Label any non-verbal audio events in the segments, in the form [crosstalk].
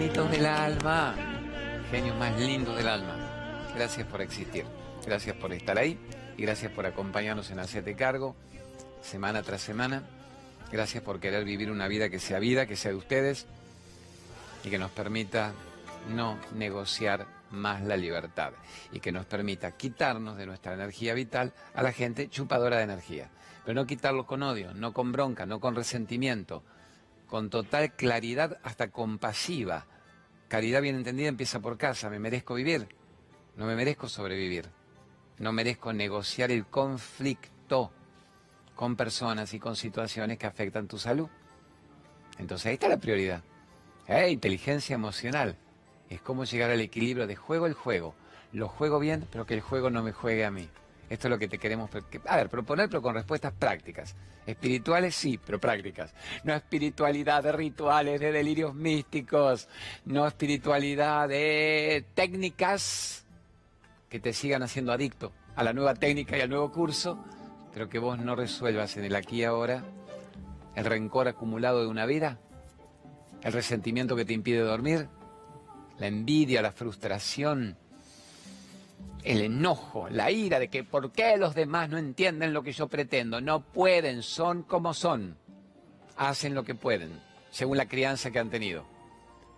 Hermanitos del alma, genios más lindos del alma, gracias por existir, gracias por estar ahí y gracias por acompañarnos en Hacete Cargo, semana tras semana. Gracias por querer vivir una vida que sea vida, que sea de ustedes y que nos permita no negociar más la libertad y que nos permita quitarnos de nuestra energía vital a la gente chupadora de energía. Pero no quitarlo con odio, no con bronca, no con resentimiento, con total claridad hasta compasiva. Caridad bien entendida empieza por casa, me merezco vivir, no me merezco sobrevivir, no merezco negociar el conflicto con personas y con situaciones que afectan tu salud. Entonces ahí está la prioridad. Eh, inteligencia emocional. Es cómo llegar al equilibrio de juego el juego. Lo juego bien, pero que el juego no me juegue a mí. Esto es lo que te queremos, a proponer, pero con respuestas prácticas. Espirituales sí, pero prácticas. No espiritualidad de rituales, de delirios místicos, no espiritualidad de técnicas que te sigan haciendo adicto a la nueva técnica y al nuevo curso, pero que vos no resuelvas en el aquí y ahora el rencor acumulado de una vida, el resentimiento que te impide dormir, la envidia, la frustración, el enojo, la ira de que por qué los demás no entienden lo que yo pretendo, no pueden, son como son, hacen lo que pueden, según la crianza que han tenido.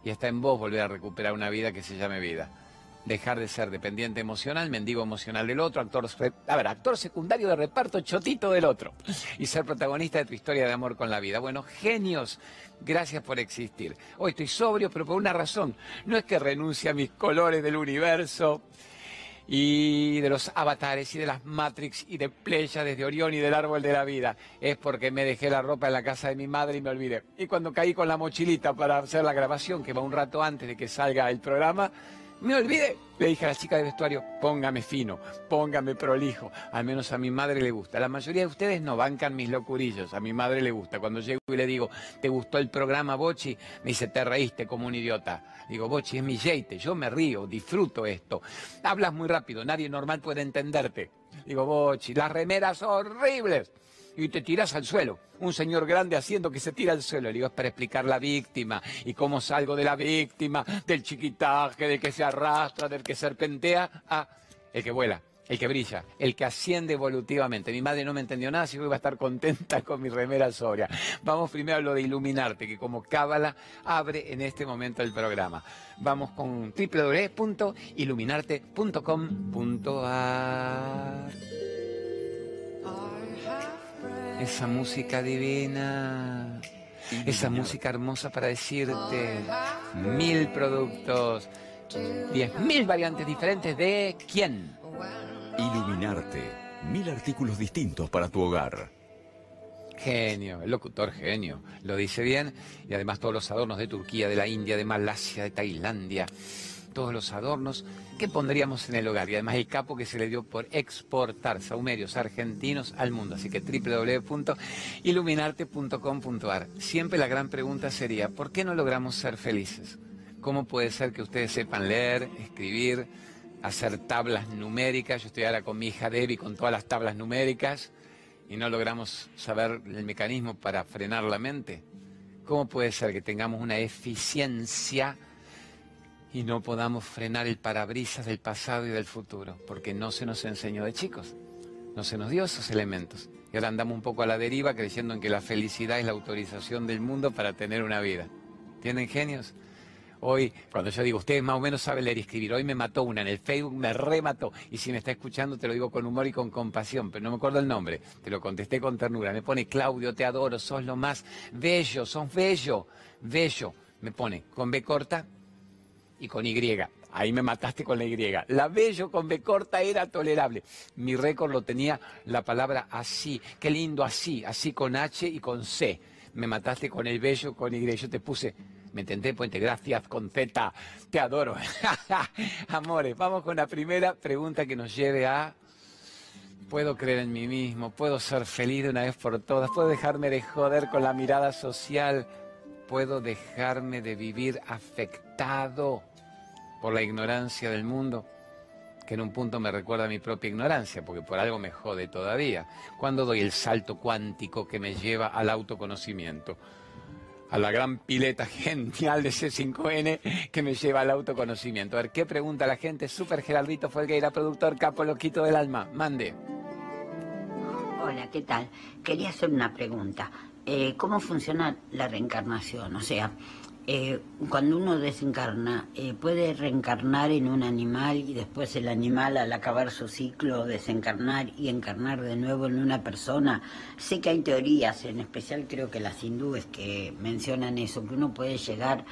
Y está en vos volver a recuperar una vida que se llame vida. Dejar de ser dependiente emocional, mendigo emocional del otro, actor, a ver, actor secundario de reparto chotito del otro. Y ser protagonista de tu historia de amor con la vida. Bueno, genios, gracias por existir. Hoy estoy sobrio, pero por una razón. No es que renuncie a mis colores del universo, y de los avatares y de las Matrix y de Pleya desde Orión y del árbol de la vida. Es porque me dejé la ropa en la casa de mi madre y me olvidé. Y cuando caí con la mochilita para hacer la grabación, que va un rato antes de que salga el programa, me olvidé. Le dije a la chica de vestuario, póngame fino, póngame prolijo. Al menos a mi madre le gusta. La mayoría de ustedes no bancan mis locurillos. A mi madre le gusta. Cuando llego y le digo, ¿te gustó el programa, Bochi? Me dice, te reíste como un idiota. Digo, Bochi, es mi jeite. Yo me río, disfruto esto. Hablas muy rápido, nadie normal puede entenderte. Digo, Bochi, las remeras horribles y te tiras al suelo. Un señor grande haciendo que se tira al suelo. Le digo, es para explicar la víctima y cómo salgo de la víctima, del chiquitaje, del que se arrastra, del que serpentea, a el que vuela, el que brilla, el que asciende evolutivamente. Mi madre no me entendió nada, que iba a estar contenta con mi remera sobria. Vamos primero a lo de iluminarte, que como cábala abre en este momento el programa. Vamos con www.iluminarte.com.ar esa música divina, esa música hermosa para decirte mil productos, diez mil variantes diferentes de quién. Iluminarte, mil artículos distintos para tu hogar. Genio, el locutor genio, lo dice bien, y además todos los adornos de Turquía, de la India, de Malasia, de Tailandia todos los adornos que pondríamos en el hogar y además el capo que se le dio por exportar saumerios argentinos al mundo. Así que www.iluminarte.com.ar. Siempre la gran pregunta sería, ¿por qué no logramos ser felices? ¿Cómo puede ser que ustedes sepan leer, escribir, hacer tablas numéricas? Yo estoy ahora con mi hija Debbie con todas las tablas numéricas y no logramos saber el mecanismo para frenar la mente. ¿Cómo puede ser que tengamos una eficiencia y no podamos frenar el parabrisas del pasado y del futuro, porque no se nos enseñó de chicos, no se nos dio esos elementos. Y ahora andamos un poco a la deriva creyendo en que la felicidad es la autorización del mundo para tener una vida. ¿Tienen genios? Hoy, cuando yo digo, ustedes más o menos saben leer y escribir, hoy me mató una en el Facebook, me remató. Y si me está escuchando, te lo digo con humor y con compasión, pero no me acuerdo el nombre. Te lo contesté con ternura. Me pone, Claudio, te adoro, sos lo más bello, sos bello, bello. Me pone, con B corta, y con Y. Ahí me mataste con la Y. La bello con B corta era tolerable. Mi récord lo tenía la palabra así. Qué lindo así, así con H y con C. Me mataste con el bello, con Y. Yo te puse, me intenté puente, gracias con Z. Te adoro. [laughs] Amores, vamos con la primera pregunta que nos lleve a puedo creer en mí mismo, puedo ser feliz de una vez por todas, puedo dejarme de joder con la mirada social, puedo dejarme de vivir afectado por la ignorancia del mundo, que en un punto me recuerda a mi propia ignorancia, porque por algo me jode todavía. ¿Cuándo doy el salto cuántico que me lleva al autoconocimiento? a la gran pileta genial de C5N que me lleva al autoconocimiento. A ver, ¿qué pregunta la gente? Super Geraldito Folgueira, productor capo loquito del alma. Mande. Hola, ¿qué tal? Quería hacer una pregunta. Eh, ¿Cómo funciona la reencarnación? O sea, eh, cuando uno desencarna, eh, puede reencarnar en un animal y después el animal al acabar su ciclo desencarnar y encarnar de nuevo en una persona. Sé que hay teorías, en especial creo que las hindúes que mencionan eso, que uno puede llegar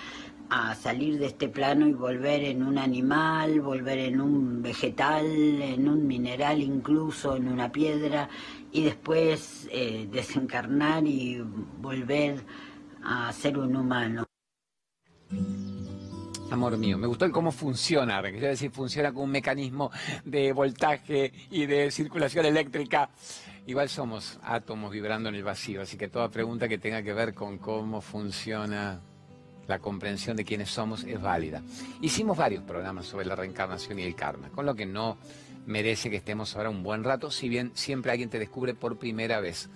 a salir de este plano y volver en un animal, volver en un vegetal, en un mineral incluso, en una piedra, y después eh, desencarnar y volver a ser un humano. Amor mío, me gustó el cómo funciona, quiero decir, funciona con un mecanismo de voltaje y de circulación eléctrica. Igual somos átomos vibrando en el vacío, así que toda pregunta que tenga que ver con cómo funciona la comprensión de quiénes somos es válida. Hicimos varios programas sobre la reencarnación y el karma, con lo que no merece que estemos ahora un buen rato, si bien siempre alguien te descubre por primera vez.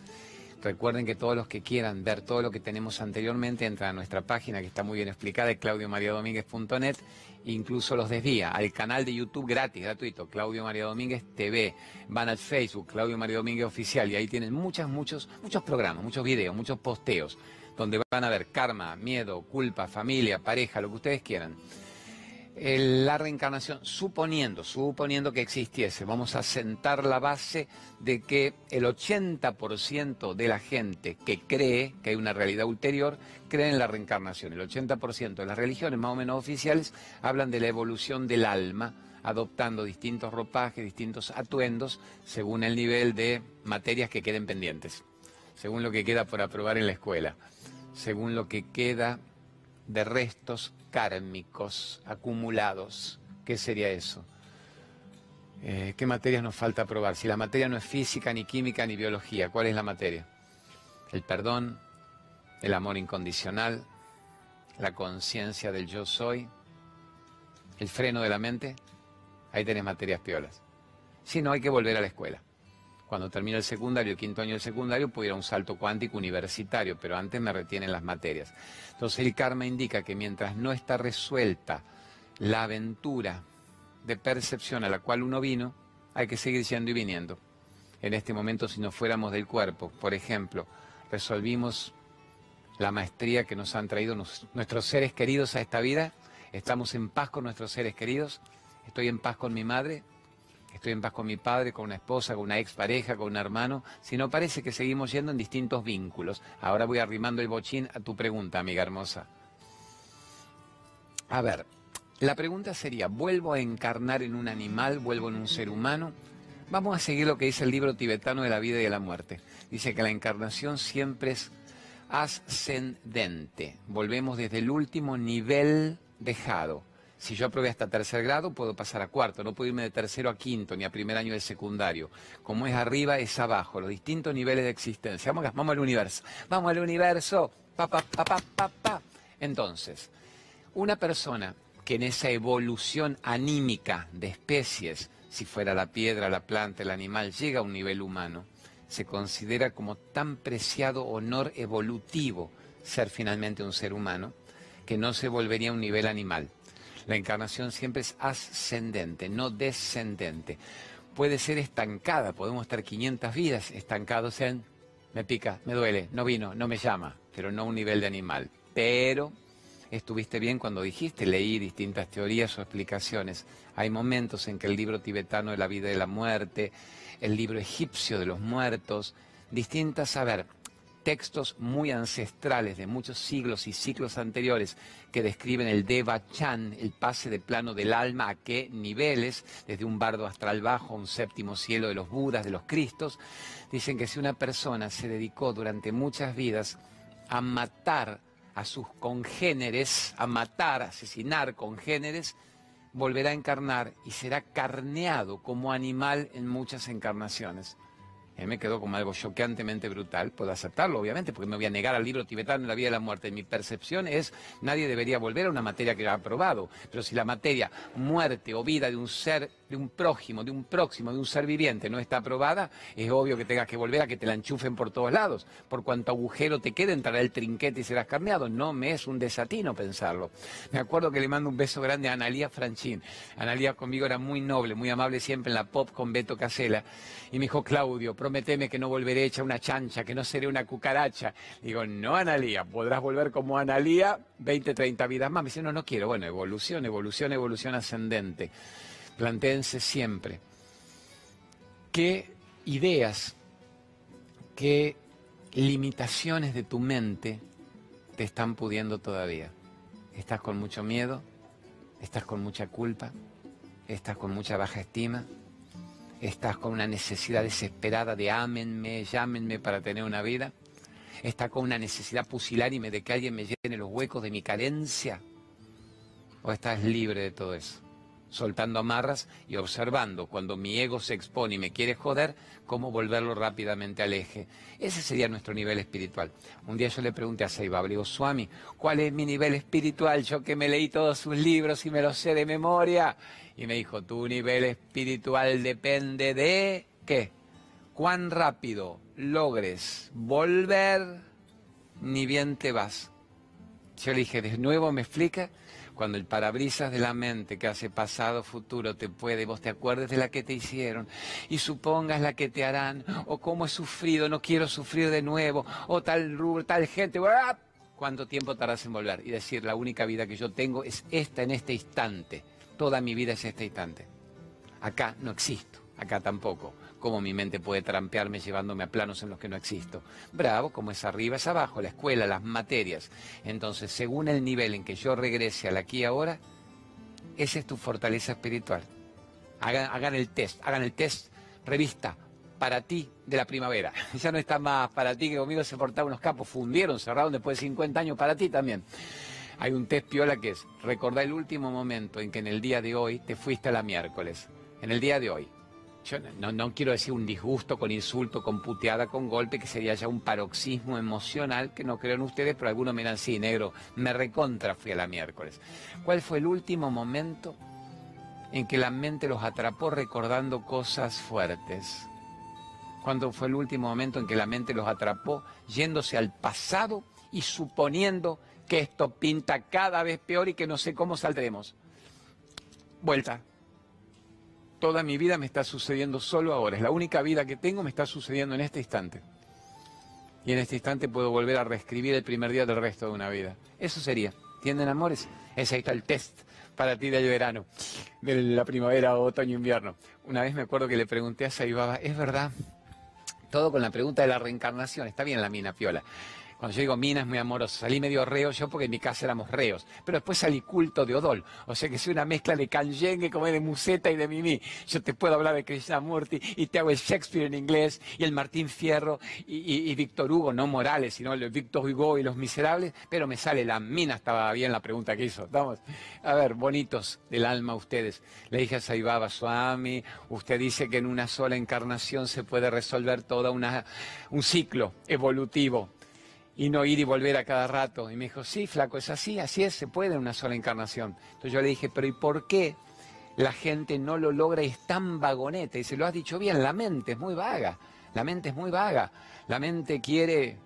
Recuerden que todos los que quieran ver todo lo que tenemos anteriormente entran a nuestra página que está muy bien explicada, es claudiomariadomínguez.net, incluso los desvía al canal de YouTube gratis, gratuito, Claudio María Domínguez TV, van al Facebook, Claudio María Domínguez Oficial, y ahí tienen muchos, muchos, muchos programas, muchos videos, muchos posteos, donde van a ver karma, miedo, culpa, familia, pareja, lo que ustedes quieran la reencarnación, suponiendo, suponiendo que existiese, vamos a sentar la base de que el 80% de la gente que cree que hay una realidad ulterior, cree en la reencarnación. El 80% de las religiones más o menos oficiales hablan de la evolución del alma, adoptando distintos ropajes, distintos atuendos, según el nivel de materias que queden pendientes, según lo que queda por aprobar en la escuela, según lo que queda de restos kármicos acumulados. ¿Qué sería eso? Eh, ¿Qué materias nos falta probar? Si la materia no es física, ni química, ni biología, ¿cuál es la materia? El perdón, el amor incondicional, la conciencia del yo soy, el freno de la mente. Ahí tenés materias piolas. Si no, hay que volver a la escuela. Cuando termine el secundario, quinto año del secundario, puedo ir a un salto cuántico universitario, pero antes me retienen las materias. Entonces el karma indica que mientras no está resuelta la aventura de percepción a la cual uno vino, hay que seguir yendo y viniendo. En este momento, si nos fuéramos del cuerpo, por ejemplo, resolvimos la maestría que nos han traído nuestros seres queridos a esta vida, estamos en paz con nuestros seres queridos, estoy en paz con mi madre, estoy en paz con mi padre, con una esposa, con una expareja, con un hermano, sino parece que seguimos yendo en distintos vínculos. Ahora voy arrimando el bochín a tu pregunta, amiga hermosa. A ver, la pregunta sería, ¿vuelvo a encarnar en un animal, vuelvo en un ser humano? Vamos a seguir lo que dice el libro tibetano de la vida y de la muerte. Dice que la encarnación siempre es ascendente. Volvemos desde el último nivel dejado si yo aprobé hasta tercer grado, puedo pasar a cuarto, no puedo irme de tercero a quinto, ni a primer año de secundario. Como es arriba, es abajo, los distintos niveles de existencia. Vamos, vamos al universo, vamos al universo, pa, pa, pa. Entonces, una persona que en esa evolución anímica de especies, si fuera la piedra, la planta, el animal, llega a un nivel humano, se considera como tan preciado honor evolutivo ser finalmente un ser humano, que no se volvería a un nivel animal. La encarnación siempre es ascendente, no descendente. Puede ser estancada, podemos estar 500 vidas estancados en me pica, me duele, no vino, no me llama, pero no un nivel de animal. Pero estuviste bien cuando dijiste, leí distintas teorías o explicaciones. Hay momentos en que el libro tibetano de la vida y la muerte, el libro egipcio de los muertos, distintas, a ver, textos muy ancestrales de muchos siglos y ciclos anteriores que describen el Deva Chan, el pase de plano del alma, a qué niveles, desde un bardo astral bajo, un séptimo cielo de los Budas, de los Cristos, dicen que si una persona se dedicó durante muchas vidas a matar a sus congéneres, a matar, asesinar congéneres, volverá a encarnar y será carneado como animal en muchas encarnaciones Él me quedó como algo choqueantemente brutal. Puedo aceptarlo, obviamente, porque me voy a negar al libro tibetano la vida y la muerte. Mi percepción es, nadie debería volver a una materia que ha aprobado. Pero si la materia muerte o vida de un ser, de un prójimo, de un próximo, de un ser viviente no está aprobada, es obvio que tengas que volver a que te la enchufen por todos lados. Por cuanto agujero te quede, entrará el trinquete y serás carneado. No me es un desatino pensarlo. Me acuerdo que le mando un beso grande a Analía Franchín. Analía conmigo era muy noble, muy amable siempre en la pop con Beto Casela. Y me dijo, Claudio, prometeme que no volveré hecha una chancha, que no seré una cucaracha. Digo, no, Analía, podrás volver como Analía 20, 30 vidas más. Me dice, no, no quiero. Bueno, evolución, evolución, evolución ascendente. Plantéense siempre qué ideas, qué limitaciones de tu mente te están pudiendo todavía. ¿Estás con mucho miedo? ¿Estás con mucha culpa? ¿Estás con mucha baja estima? ¿Estás con una necesidad desesperada de ámenme, llámenme para tener una vida? ¿Estás con una necesidad pusilánime de que alguien me llene los huecos de mi carencia? ¿O estás libre de todo eso? soltando amarras y observando cuando mi ego se expone y me quiere joder, cómo volverlo rápidamente al eje. Ese sería nuestro nivel espiritual. Un día yo le pregunté a Saiba, digo, Swami, ¿cuál es mi nivel espiritual? Yo que me leí todos sus libros y me los sé de memoria. Y me dijo, tu nivel espiritual depende de qué? Cuán rápido logres volver, ni bien te vas. Yo le dije, de nuevo me explica cuando el parabrisas de la mente que hace pasado, futuro, te puede, vos te acuerdes de la que te hicieron y supongas la que te harán, o cómo he sufrido, no quiero sufrir de nuevo, o tal rubro, tal gente, ¿cuánto tiempo tardas en volver? Y decir, la única vida que yo tengo es esta en este instante, toda mi vida es este instante. Acá no existo, acá tampoco cómo mi mente puede trampearme llevándome a planos en los que no existo. Bravo, como es arriba es abajo, la escuela, las materias. Entonces, según el nivel en que yo regrese al aquí y ahora, esa es tu fortaleza espiritual. Hagan, el test, hagan el test revista para ti de la primavera. [laughs] Ya no está más para ti que conmigo se portaban unos capos, fundieron, cerraron después de 50 años para ti también. Hay un test piola que es, recordá el último momento en que en el día de hoy te fuiste a la miércoles. En el día de hoy, yo no, quiero decir un disgusto con insulto, con puteada, con golpe, que sería ya un paroxismo emocional, que no creo en ustedes, pero algunos miran, sí, negro, me recontra fui a la miércoles. ¿Cuál fue el último momento en que la mente los atrapó recordando cosas fuertes? ¿Cuándo fue el último momento en que la mente los atrapó yéndose al pasado y suponiendo que esto pinta cada vez peor y que no sé cómo saldremos? Vuelta, toda mi vida me está sucediendo solo ahora. Es la única vida que tengo, me está sucediendo en este instante. Y en este instante puedo volver a reescribir el primer día del resto de una vida. Eso sería. ¿Tienden amores? Ese está el test para ti del verano, de la primavera, otoño, invierno. Una vez me acuerdo que le pregunté a Saibaba, ¿es verdad? Todo con la pregunta de la reencarnación. Está bien la mina piola. Cuando yo digo mina es muy amoroso, salí medio reo yo porque en mi casa éramos reos, pero después salí culto de Odol, o sea que soy una mezcla de canyengue como de Museta y de Mimi. Yo te puedo hablar de Krishnamurti y te hago el Shakespeare en inglés y el Martín Fierro y, Víctor Hugo, no Morales, sino el Víctor Hugo y los miserables, pero me sale la mina, estaba bien la pregunta que hizo. Vamos, a ver, bonitos del alma ustedes. Le dije a Saibaba Swami, usted dice que en una sola encarnación se puede resolver todo un ciclo evolutivo y no ir y volver a cada rato. Y me dijo, sí, flaco, es así, así es, se puede una sola encarnación. Entonces yo le dije, pero ¿y por qué la gente no lo logra y es tan vagoneta? Y se lo has dicho bien, la mente es muy vaga, la mente es muy vaga. La mente quiere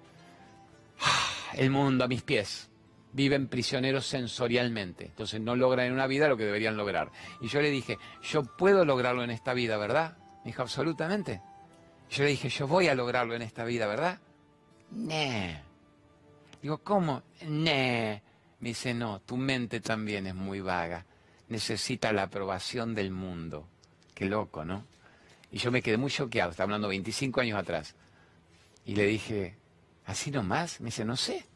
ah, el mundo a mis pies. Viven prisioneros sensorialmente. Entonces no logran en una vida lo que deberían lograr. Y yo le dije, yo puedo lograrlo en esta vida, ¿verdad? Me dijo, absolutamente. Yo le dije, yo voy a lograrlo en esta vida, ¿verdad? Nee. Digo, ¿cómo? Nee. Me dice, no, tu mente también es muy vaga. Necesita la aprobación del mundo. Qué loco, ¿no? Y yo me quedé muy choqueado, está hablando 25 años atrás. Y le dije, ¿así nomás? Me dice, no sé.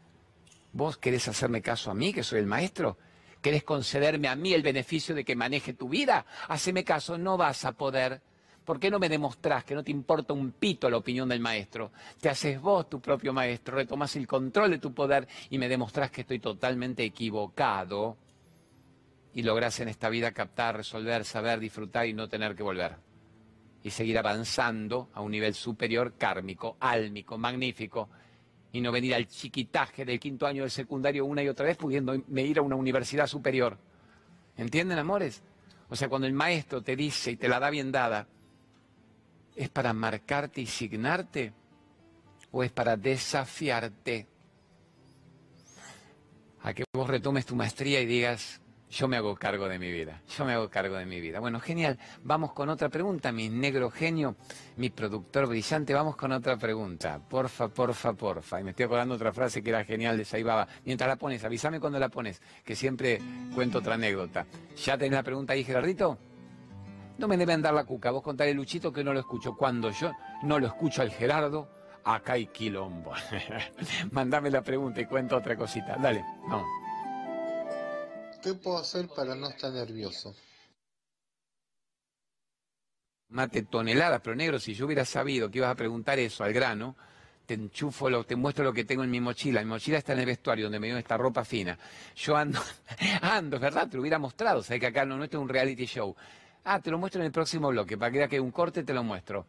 ¿Vos querés hacerme caso a mí, que soy el maestro? ¿Querés concederme a mí el beneficio de que maneje tu vida? Haceme caso, no vas a poder. ¿Por qué no me demostrás que no te importa un pito la opinión del maestro? Te haces vos tu propio maestro, retomas el control de tu poder y me demostrás que estoy totalmente equivocado y lográs en esta vida captar, resolver, saber, disfrutar y no tener que volver. y seguir avanzando a un nivel superior, kármico, álmico, magnífico, y no venir al chiquitaje del quinto año del secundario una y otra vez pudiéndome ir a una universidad superior. ¿Entienden, amores? O sea, cuando el maestro te dice y te la da bien dada, ¿es para marcarte y signarte o es para desafiarte? A que vos retomes tu maestría y digas, yo me hago cargo de mi vida, yo me hago cargo de mi vida. Bueno, genial, vamos con otra pregunta, mi negro genio, mi productor brillante, vamos con otra pregunta. Porfa, porfa, porfa. Y me estoy acordando otra frase que era genial de Saibaba. Mientras la pones, avísame cuando la pones, que siempre cuento otra anécdota. ¿Ya tenés la pregunta ahí, Gerardito? No me deben dar la cuca, vos contaré Luchito que no lo escucho. Cuando yo no lo escucho al Gerardo, acá hay quilombo. [laughs] Mandame la pregunta y cuento otra cosita. Dale, vamos. ¿Qué puedo hacer para no estar nervioso? Mate toneladas, pero negro, si yo hubiera sabido que ibas a preguntar eso al grano, te enchufo, lo, te muestro lo que tengo en mi mochila. Mi mochila está en el vestuario donde me dio esta ropa fina. Yo ando, [laughs] ando, es verdad, te lo hubiera mostrado. Sabes que acá no nuestro es un reality show. Ah, te lo muestro en el próximo bloque, para que veas que un corte te lo muestro.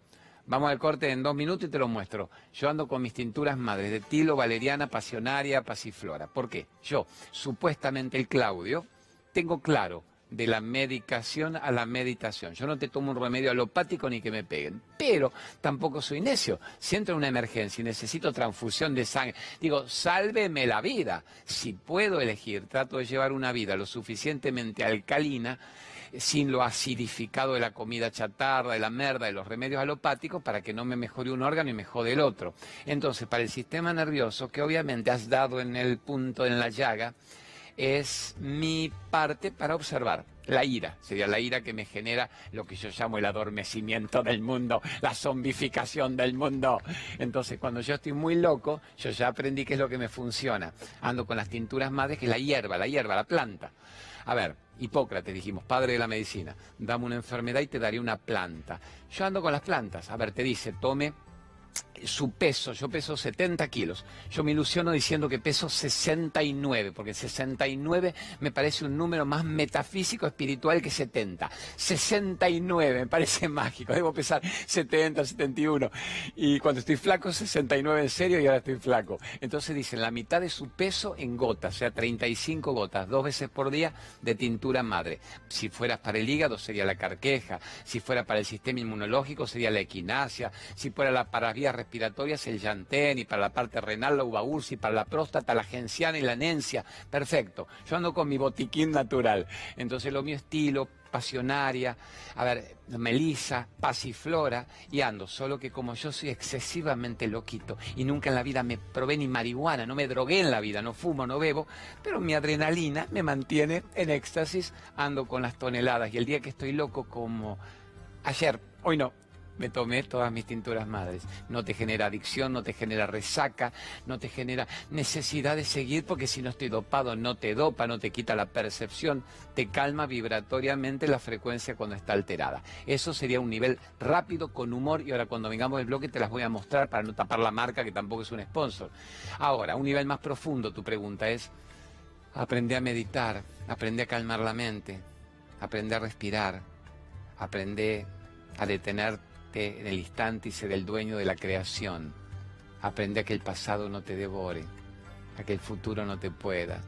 Vamos al corte en dos minutos y te lo muestro. Yo ando con mis tinturas madres de tilo, valeriana, pasionaria, pasiflora. ¿Por qué? Yo, supuestamente el Claudio, tengo claro de la medicación a la meditación. Yo no te tomo un remedio alopático ni que me peguen, pero tampoco soy necio. Si entro en una emergencia y necesito transfusión de sangre, digo, sálveme la vida. Si puedo elegir, trato de llevar una vida lo suficientemente alcalina sin lo acidificado de la comida chatarra, de la merda, de los remedios alopáticos, para que no me mejore un órgano y me jode el otro. Entonces, para el sistema nervioso, que obviamente has dado en el punto, en la llaga, es mi parte para observar. La ira, sería la ira que me genera lo que yo llamo el adormecimiento del mundo, la zombificación del mundo. Entonces, cuando yo estoy muy loco, yo ya aprendí qué es lo que me funciona. Ando con las tinturas madres, que es la hierba, la hierba, la planta. A ver, Hipócrates, dijimos, padre de la medicina, dame una enfermedad y te daré una planta. Yo ando con las plantas. A ver, te dice, tome su peso, yo peso 70 kilos. Yo me ilusiono diciendo que peso 69, porque 69 me parece un número más metafísico, espiritual que 70. 69 me parece [laughs] mágico, debo pesar 70, 71. Y cuando estoy flaco, 69 en serio y ahora estoy flaco. Entonces dicen la mitad de su peso en gotas, o sea, 35 gotas, dos veces por día de tintura madre. Si fueras para el hígado sería la carqueja, si fuera para el sistema inmunológico sería la equinacia, si fuera la para vías respiratorias el llantén y para la parte renal la uva y para la próstata la genciana y la nencia. Perfecto. Yo ando con mi botiquín natural. Entonces lo mío estilo, pasionaria, a ver, melisa, pasiflora y ando, solo que como yo soy excesivamente loquito y nunca en la vida me probé ni marihuana, no me drogué en la vida, no fumo, no bebo, pero mi adrenalina me mantiene en éxtasis, ando con las toneladas y el día que estoy loco como ayer, hoy no, me tomé todas mis tinturas madres. No te genera adicción, no te genera resaca, no te genera necesidad de seguir porque si no estoy dopado no te dopa, no te quita la percepción, te calma vibratoriamente la frecuencia cuando está alterada. Eso sería un nivel rápido, con humor y ahora cuando vengamos el bloque te las voy a mostrar para no tapar la marca que tampoco es un sponsor. Ahora, un nivel más profundo, tu pregunta es, aprende a meditar, aprende a calmar la mente, aprende a respirar, aprende a detener en el instante y ser el dueño de la creación. Aprende a que el pasado no te devore, a que el futuro no te pueda,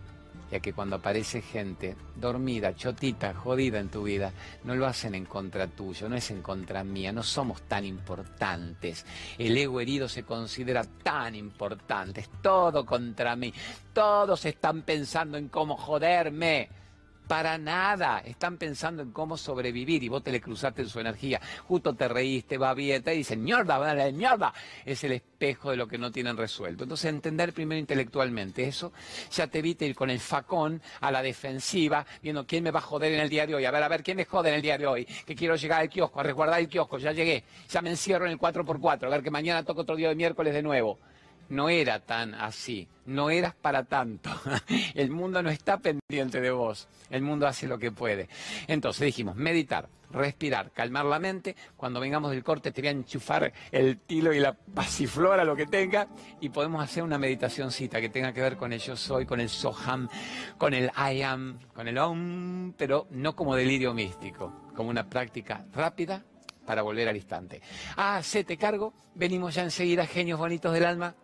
y a que cuando aparece gente dormida, chotita, jodida en tu vida, no lo hacen en contra tuyo, no es en contra mía, no somos tan importantes. El ego herido se considera tan importante, es todo contra mí. Todos están pensando en cómo joderme. Para nada. Están pensando en cómo sobrevivir y vos te le cruzaste en su energía. Justo te reíste, va bien, te dicen, mierda, mierda. Es el espejo de lo que no tienen resuelto. Entonces, entender primero intelectualmente eso ya te evita ir con el facón a la defensiva, viendo quién me va a joder en el día de hoy. A ver, a ver, ¿quién me jode en el día de hoy? Que quiero llegar al kiosco, a resguardar el kiosco, ya llegué. Ya me encierro en el 4x4, a ver que mañana toco otro día de miércoles de nuevo no era tan así, no eras para tanto. [laughs] El mundo no está pendiente de vos, el mundo hace lo que puede. Entonces dijimos, meditar, respirar, calmar la mente. Cuando vengamos del corte te voy a enchufar el tilo y la pasiflora, lo que tenga, y podemos hacer una meditacióncita que tenga que ver con el yo soy, con el soham, con el I am, con el om, pero no como delirio místico, como una práctica rápida, para volver al instante. Ah, te cargo, venimos ya enseguida, genios bonitos del alma.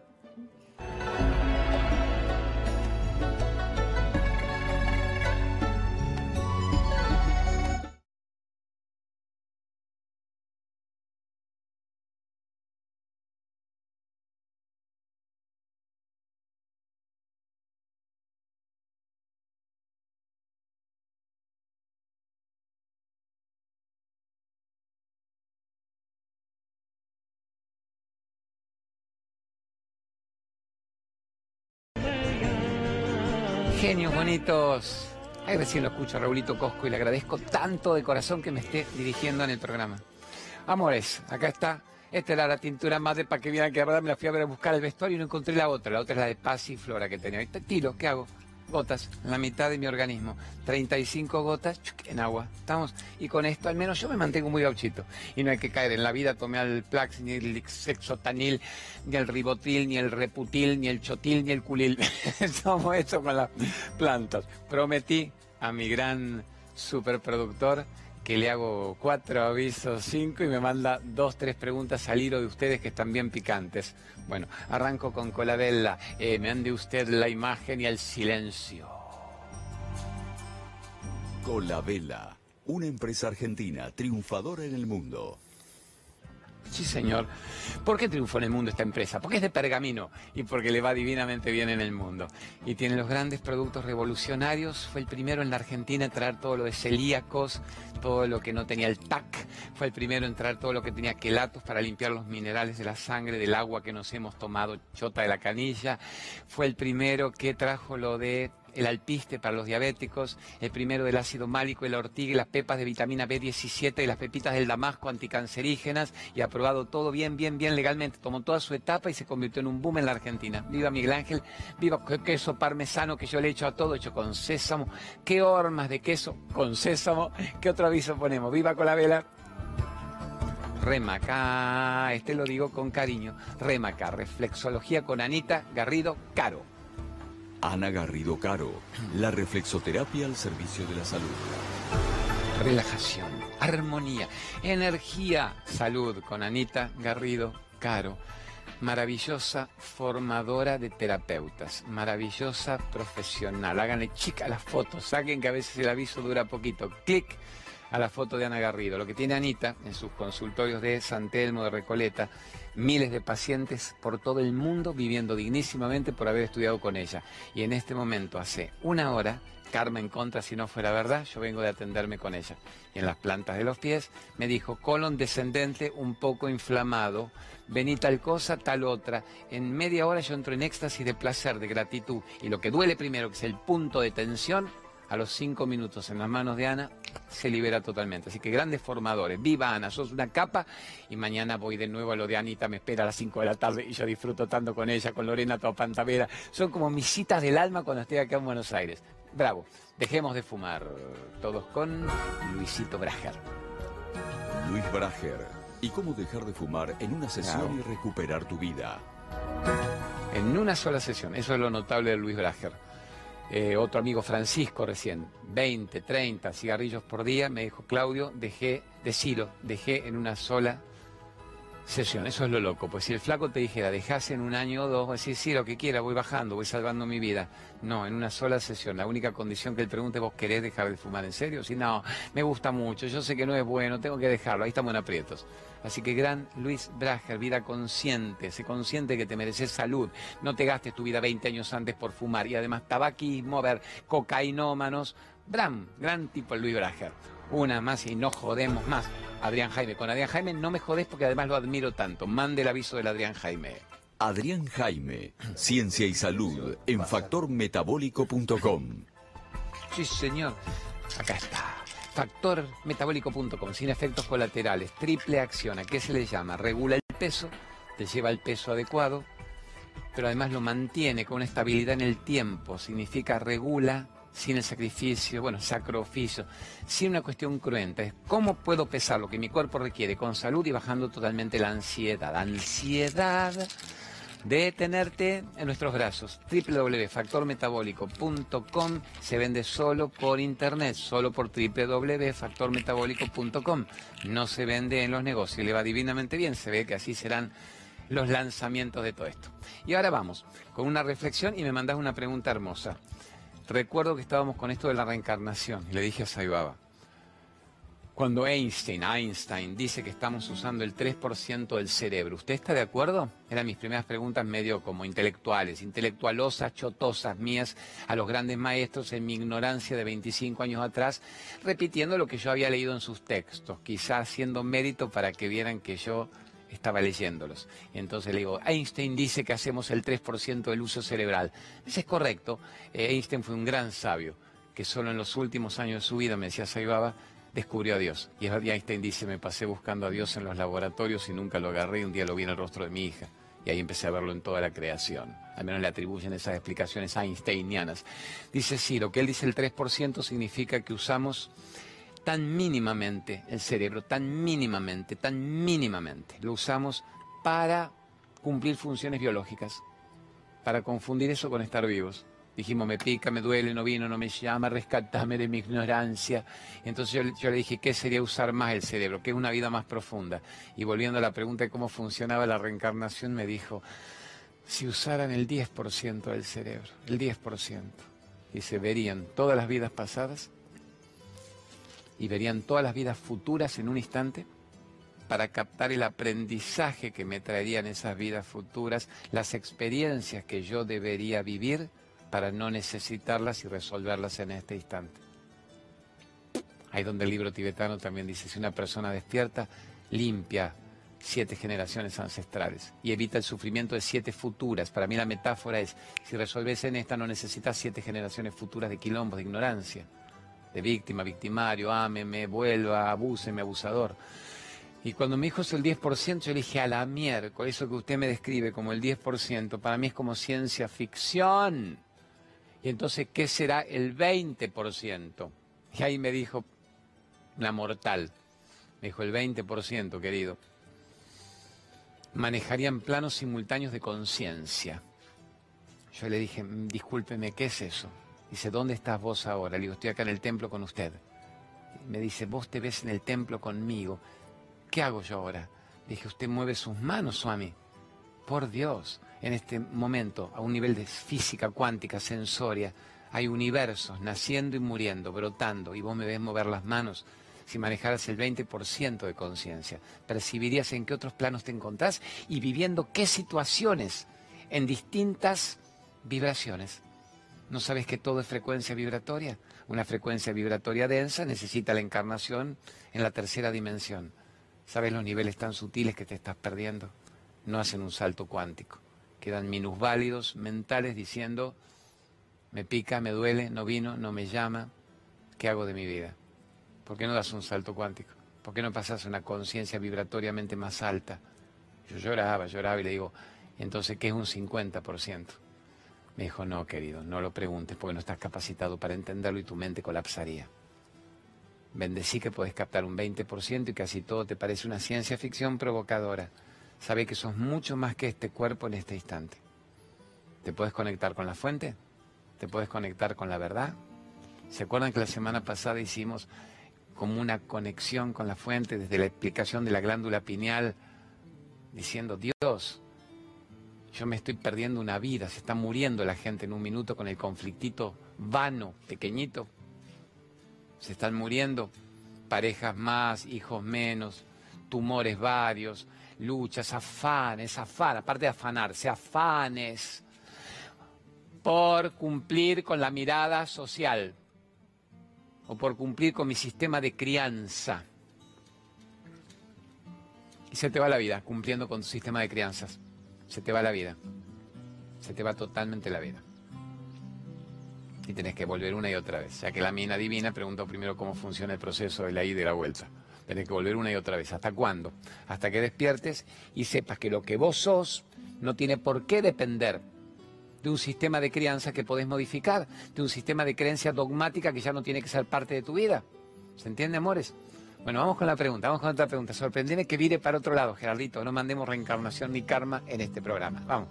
Genios bonitos. Ahí recién lo escucho a Raulito Cosco y le agradezco tanto de corazón que me esté dirigiendo en el programa. Amores, acá está. Esta era la tintura madre para que vieran que de verdad me la fui a ver a buscar el vestuario y no encontré la otra. La otra es la de paz y flora que tenía. Tiro, ¿qué hago? Gotas, la mitad de mi organismo. 35 gotas en agua. ¿Estamos? Y con esto al menos yo me mantengo muy gauchito. Y no hay que caer en la vida, tomé al Plax, ni el sexotanil, ni el ribotil, ni el reputil, ni el chotil, ni el culil. [laughs] Somos esto con las plantas. Prometí a mi gran superproductor que le hago cuatro avisos, cinco y me manda dos, tres preguntas al hilo de ustedes que están bien picantes. Bueno, arranco con Colabella. Eh, me ande usted la imagen y el silencio. Colabella, una empresa argentina triunfadora en el mundo. Sí, señor. ¿Por qué triunfó en el mundo esta empresa? Porque es de pergamino y porque le va divinamente bien en el mundo. Y tiene los grandes productos revolucionarios. Fue el primero en la Argentina en traer todo lo de celíacos, todo lo que no tenía el TAC. Fue el primero en traer todo lo que tenía quelatos para limpiar los minerales de la sangre, del agua que nos hemos tomado, chota de la canilla. Fue el primero que trajo lo de el alpiste para los diabéticos, el primero del ácido málico, el ortiga las pepas de vitamina B17 y las pepitas del damasco anticancerígenas y aprobado todo bien, bien, bien legalmente. Tomó toda su etapa y se convirtió en un boom en la Argentina. Viva Miguel Ángel, viva queso parmesano que yo le echo a todo, hecho con sésamo. Qué hormas de queso con sésamo. ¿Qué otro aviso ponemos? Viva con la vela. Remaca, este lo digo con cariño. Remaca, reflexología con Anita Garrido Caro. Ana Garrido Caro, la reflexoterapia al servicio de la salud. Relajación, armonía, energía, salud con Anita Garrido Caro. Maravillosa formadora de terapeutas, maravillosa profesional. Háganle chica las fotos, saquen que a veces el aviso dura poquito. Clic a la foto de Ana Garrido. Lo que tiene Anita en sus consultorios de San Telmo de Recoleta, miles de pacientes por todo el mundo viviendo dignísimamente por haber estudiado con ella. Y en este momento, hace una hora, Carmen contra si no fuera verdad, yo vengo de atenderme con ella. Y en las plantas de los pies me dijo, colon descendente un poco inflamado, vení tal cosa, tal otra. En media hora yo entro en éxtasis de placer, de gratitud. Y lo que duele primero, que es el punto de tensión, a los cinco minutos en las manos de Ana, se libera totalmente. Así que grandes formadores. Viva Ana, sos una capa y mañana voy de nuevo a lo de Anita, me espera a las 5 de la tarde y yo disfruto tanto con ella, con Lorena Topantavera. Son como mis citas del alma cuando estoy acá en Buenos Aires. Bravo, dejemos de fumar todos con Luisito Brager. Luis Brager. ¿Y cómo dejar de fumar en una sesión y recuperar tu vida? En una sola sesión, eso es lo notable de Luis Brager. Eh, otro amigo Francisco recién, 20, 30 cigarrillos por día, me dijo, Claudio, dejé, decilo, dejé en una sola sesión. Eso es lo loco, pues si el flaco te dijera, dejase en un año o dos, decir, sí, lo que quiera, voy bajando, voy salvando mi vida. No, en una sola sesión. La única condición que él pregunte, ¿vos querés dejar de fumar en serio? Si no, me gusta mucho, yo sé que no es bueno, tengo que dejarlo, ahí estamos en aprietos. Así que gran Luis Brager, vida consciente, sé consciente que te mereces salud, no te gastes tu vida 20 años antes por fumar y además tabaquismo, ver cocainómanos. Gran, gran tipo Luis Brager. Una más y no jodemos más. Adrián Jaime, con Adrián Jaime no me jodés porque además lo admiro tanto. Mande el aviso del Adrián Jaime. Adrián Jaime, Ciencia y Salud en factormetabólico.com. Sí, señor. Acá está. Factormetabólico.com, sin efectos colaterales, triple acción. ¿A qué se le llama? Regula el peso, te lleva el peso adecuado, pero además lo mantiene con una estabilidad en el tiempo. Significa regula sin el sacrificio, bueno, sacrificio, sin una cuestión cruenta. Es cómo puedo pesar lo que mi cuerpo requiere con salud y bajando totalmente la ansiedad. Ansiedad de tenerte en nuestros brazos. www.factormetabólico.com se vende solo por internet, solo por www.factormetabólico.com. No se vende en los negocios, le va divinamente bien, se ve que así serán los lanzamientos de todo esto. Y ahora vamos con una reflexión y me mandas una pregunta hermosa. Recuerdo que estábamos con esto de la reencarnación y le dije a Saibaba, cuando Einstein, Einstein dice que estamos usando el 3% del cerebro, ¿usted está de acuerdo? Eran mis primeras preguntas medio como intelectuales, intelectualosas, chotosas mías a los grandes maestros en mi ignorancia de 25 años atrás, repitiendo lo que yo había leído en sus textos, quizás haciendo mérito para que vieran que yo estaba leyéndolos. Entonces le digo, Einstein dice que hacemos el 3% del uso cerebral. Ese es correcto. Eh, Einstein fue un gran sabio, que solo en los últimos años de su vida, me decía Saibaba, descubrió a Dios. Y Einstein dice, me pasé buscando a Dios en los laboratorios y nunca lo agarré y un día lo vi en el rostro de mi hija. Y ahí empecé a verlo en toda la creación. Al menos le atribuyen esas explicaciones einsteinianas. Dice, sí, lo que él dice el 3% significa que usamos tan mínimamente el cerebro, tan mínimamente, tan mínimamente. Lo usamos para cumplir funciones biológicas, para confundir eso con estar vivos. Dijimos, me pica, me duele, no vino, no me llama, rescatame de mi ignorancia. Entonces yo, le dije, ¿qué sería usar más el cerebro? ¿Qué es una vida más profunda? Y volviendo a la pregunta de cómo funcionaba la reencarnación, me dijo, si usaran el 10% del cerebro, el 10%, y se verían todas las vidas pasadas y verían todas las vidas futuras en un instante para captar el aprendizaje que me traerían esas vidas futuras, las experiencias que yo debería vivir para no necesitarlas y resolverlas en este instante. Ahí donde el libro tibetano también dice, si una persona despierta, limpia siete generaciones ancestrales y evita el sufrimiento de siete futuras. Para mí la metáfora es, si resolves en esta no necesitas siete generaciones futuras de quilombos, de ignorancia, de víctima, victimario, ámeme, vuelva, abúseme, abusador. Y cuando me dijo eso el 10%, yo le dije, a la miércoles, eso que usted me describe como el 10%, para mí es como ciencia ficción. Y entonces, ¿qué será el 20%? Y ahí me dijo, la mortal, me dijo el 20%, querido, manejarían planos simultáneos de conciencia. Yo le dije, mm, discúlpeme, ¿qué es eso? Dice, ¿dónde estás vos ahora? Le digo, estoy acá en el templo con usted. Me dice, vos te ves en el templo conmigo. ¿Qué hago yo ahora? Le dije, usted mueve sus manos, Swami. Por Dios en este momento, a un nivel de física cuántica, sensoria, hay universos naciendo y muriendo, brotando, y vos me ves mover las manos. Si manejaras el 20% de conciencia, percibirías en qué otros planos te encontrás y viviendo qué situaciones en distintas vibraciones. ¿No sabes que todo es frecuencia vibratoria? Una frecuencia vibratoria densa necesita la encarnación en la tercera dimensión. ¿Sabes los niveles tan sutiles que te estás perdiendo? No hacen un salto cuántico quedan minusválidos mentales diciendo, me pica, me duele, no vino, no me llama, ¿qué hago de mi vida? ¿Por qué no das un salto cuántico? ¿Por qué no pasas a una conciencia vibratoriamente más alta? Yo lloraba, lloraba y le digo, entonces, ¿qué es un 50%? Me dijo, no, querido, no lo preguntes porque no estás capacitado para entenderlo y tu mente colapsaría. Bendecí que puedes captar un 20% y casi todo te parece una ciencia ficción provocadora. Sabe que sos mucho más que este cuerpo en este instante. ¿Te puedes conectar con la fuente? ¿Te puedes conectar con la verdad? ¿Se acuerdan que la semana pasada hicimos como una conexión con la fuente desde la explicación de la glándula pineal, diciendo, Dios, yo me estoy perdiendo una vida, se está muriendo la gente en un minuto con el conflictito vano, pequeñito. Se están muriendo parejas más, hijos menos, tumores varios, luchas, afanes, afanes, aparte de afanarse, afanes por cumplir con la mirada social o por cumplir con mi sistema de crianza. Y se te va la vida cumpliendo con tu sistema de crianzas. Se te va la vida. Se te va totalmente la vida. Y tenés que volver una y otra vez. Ya que la mina divina preguntó primero cómo funciona el proceso de la ida y de la vuelta. Tenés que volver una y otra vez. ¿Hasta cuándo? Hasta que despiertes y sepas que lo que vos sos no tiene por qué depender de un sistema de crianza que podés modificar, de un sistema de creencia dogmática que ya no tiene que ser parte de tu vida. ¿Se entiende, amores? Bueno, vamos con la pregunta, vamos con otra pregunta. Sorprendeme que vire para otro lado, Gerardito. No mandemos reencarnación ni karma en este programa. Vamos.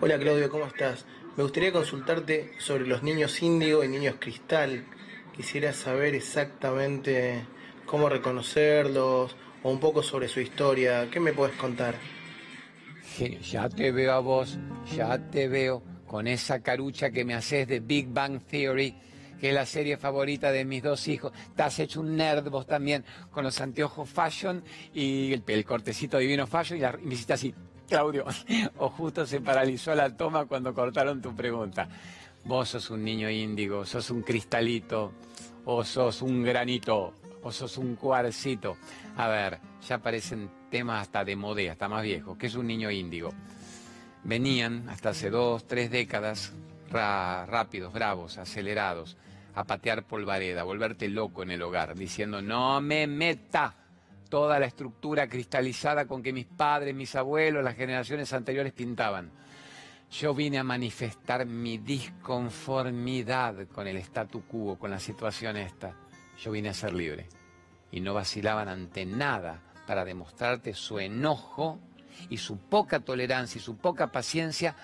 Hola Claudio, ¿cómo estás? Me gustaría consultarte sobre los niños índigo y niños cristal. Quisiera saber exactamente cómo reconocerlos o un poco sobre su historia. ¿Qué me puedes contar? Ya te veo a vos, ya te veo con esa carucha que me haces de Big Bang Theory, que es la serie favorita de mis dos hijos. Has hecho un nerd vos también con los anteojos fashion y el, cortecito divino fashion y, la, y me hiciste así, Claudio. [laughs] o justo se paralizó la toma cuando cortaron tu pregunta. Vos sos un niño índigo, sos un cristalito, o sos un granito, o sos un cuarcito. A ver, ya aparecen temas hasta de modé, hasta más viejos. ¿Qué es un niño índigo? Venían hasta hace dos, tres décadas rápidos, bravos, acelerados, a patear polvareda, volverte loco en el hogar, diciendo, no me meta toda la estructura cristalizada con que mis padres, mis abuelos, las generaciones anteriores pintaban. Yo vine a manifestar mi disconformidad con el statu quo, con la situación esta. Yo vine a ser libre. Y no vacilaban ante nada para demostrarte su enojo y su poca tolerancia y su poca paciencia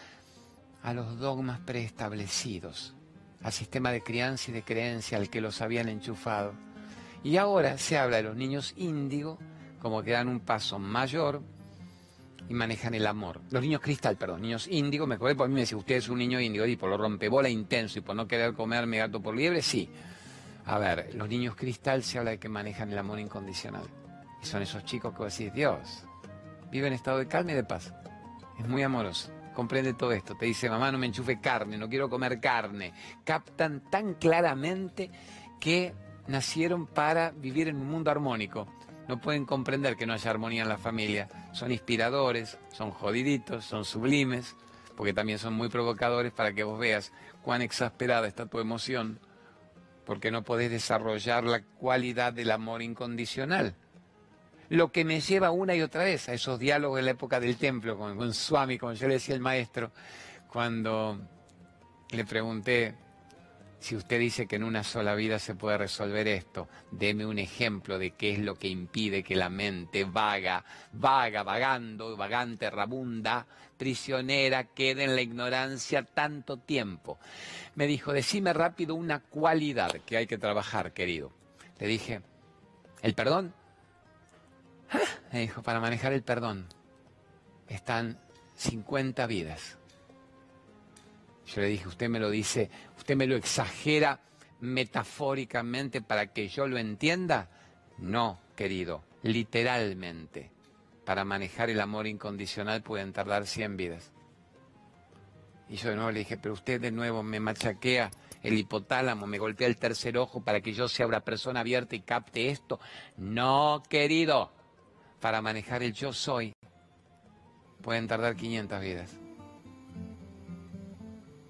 a los dogmas preestablecidos, al sistema de crianza y de creencia al que los habían enchufado. Y ahora se habla de los niños índigo como que dan un paso mayor y manejan el amor. Los niños cristal, perdón, niños índigo, me acuerdo, por mí me decía, usted es un niño índigo y por lo rompebola intenso y por no querer comerme gato por liebre, sí. A ver, los niños cristal se habla de que manejan el amor incondicional. Y son esos chicos que vos decís, Dios, vive en estado de calma y de paz. Es muy amoroso. Comprende todo esto. Te dice, mamá, no me enchufe carne, no quiero comer carne. Captan tan claramente que nacieron para vivir en un mundo armónico. No pueden comprender que no haya armonía en la familia. Son inspiradores, son jodiditos, son sublimes, porque también son muy provocadores para que vos veas cuán exasperada está tu emoción, porque no podés desarrollar la cualidad del amor incondicional. Lo que me lleva una y otra vez a esos diálogos en la época del templo con, con Swami, como yo le decía el maestro, cuando le pregunté, si usted dice que en una sola vida se puede resolver esto, deme un ejemplo de qué es lo que impide que la mente vaga, vaga, vagando, vagante, rabunda, prisionera, quede en la ignorancia tanto tiempo. Me dijo, decime rápido una cualidad que hay que trabajar, querido. Le dije, ¿el perdón? Me dijo, para manejar el perdón están 50 vidas. Yo le dije, usted me lo dice, usted me lo exagera metafóricamente para que yo lo entienda. No, querido, literalmente. Para manejar el amor incondicional pueden tardar 100 vidas. Y yo de nuevo le dije, pero usted de nuevo me machaquea el hipotálamo, me golpea el tercer ojo para que yo sea una persona abierta y capte esto. No, querido, para manejar el yo soy pueden tardar 500 vidas.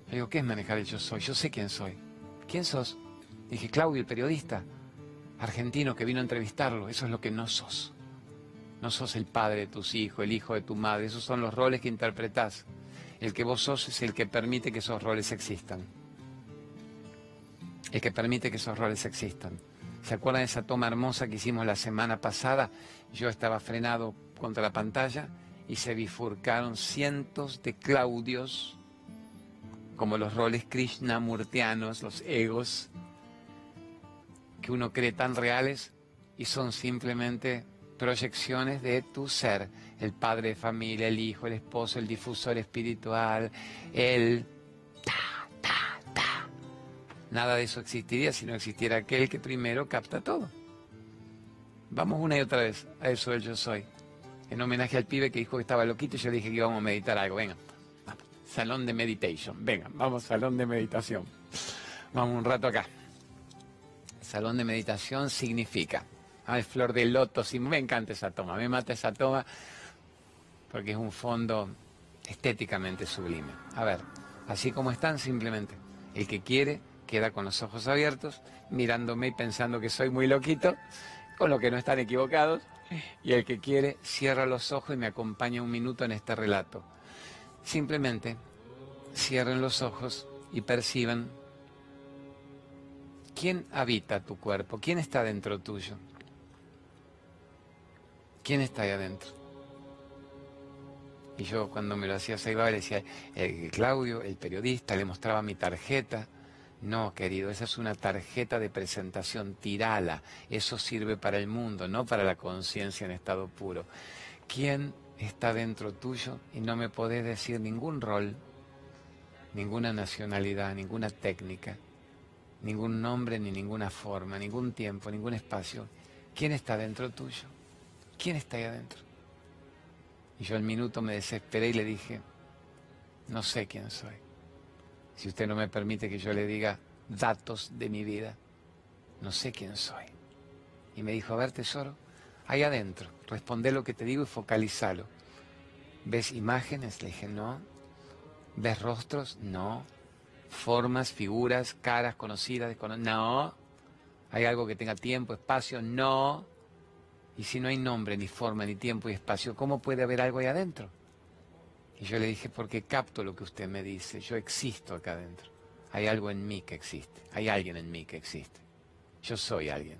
Le digo, ¿qué es manejar el yo soy? Yo sé quién soy. ¿Quién sos? dije, Claudio, el periodista argentino que vino a entrevistarlo. Eso es lo que no sos. No sos el padre de tus hijos, el hijo de tu madre. Esos son los roles que interpretás. El que vos sos es el que permite que esos roles existan. El que permite que esos roles existan. ¿Se acuerdan de esa toma hermosa que hicimos la semana pasada? Yo estaba frenado contra la pantalla y se bifurcaron cientos de Claudios como los roles krishnamurtianos, los egos, que uno cree tan reales y son simplemente proyecciones de tu ser, el padre de familia, el hijo, el esposo, el difusor espiritual, el ta, ta. Nada de eso existiría si no existiera aquel que primero capta todo. Vamos una y otra vez a eso del yo soy. En homenaje al pibe que dijo que estaba loquito, yo dije que íbamos a meditar algo. Venga salón de meditation. Venga, vamos, salón de meditación. Vamos un rato acá. Salón de meditación significa, ay, flor de loto, sí, me encanta esa toma, me mata esa toma porque es un fondo estéticamente sublime. A ver, así como están simplemente, el que quiere queda con los ojos abiertos, mirándome y pensando que soy muy loquito, con lo que no están equivocados, y el que quiere cierra los ojos y me acompaña un minuto en este relato. Simplemente cierren los ojos y perciban ¿quién habita tu cuerpo? ¿Quién está dentro tuyo? ¿Quién está ahí adentro? Y yo cuando me lo hacía Saiba le decía, el Claudio, el periodista, le mostraba mi tarjeta. No, querido, esa es una tarjeta de presentación, tirala. Eso sirve para el mundo, no para la conciencia en estado puro. ¿Quién está dentro tuyo? Y no me podés decir ningún rol, ninguna nacionalidad, ninguna técnica, ningún nombre, ni ninguna forma, ningún tiempo, ningún espacio. ¿Quién está dentro tuyo? ¿Quién está ahí adentro? Y yo al minuto me desesperé y le dije, no sé quién soy. Si usted no me permite que yo le diga datos de mi vida, no sé quién soy. Y me dijo, a ver tesoro, ahí adentro, responde lo que te digo y focalizalo. ¿Ves imágenes? Le dije, no. ¿Ves rostros? No. ¿Formas, figuras, caras conocidas, desconocidas? No. ¿Hay algo que tenga tiempo, espacio? No. Y si no hay nombre, ni forma, ni tiempo y espacio, ¿cómo puede haber algo ahí adentro? Y yo le dije, porque capto lo que usted me dice, yo existo acá adentro. Hay algo en mí que existe, hay alguien en mí que existe. Yo soy alguien.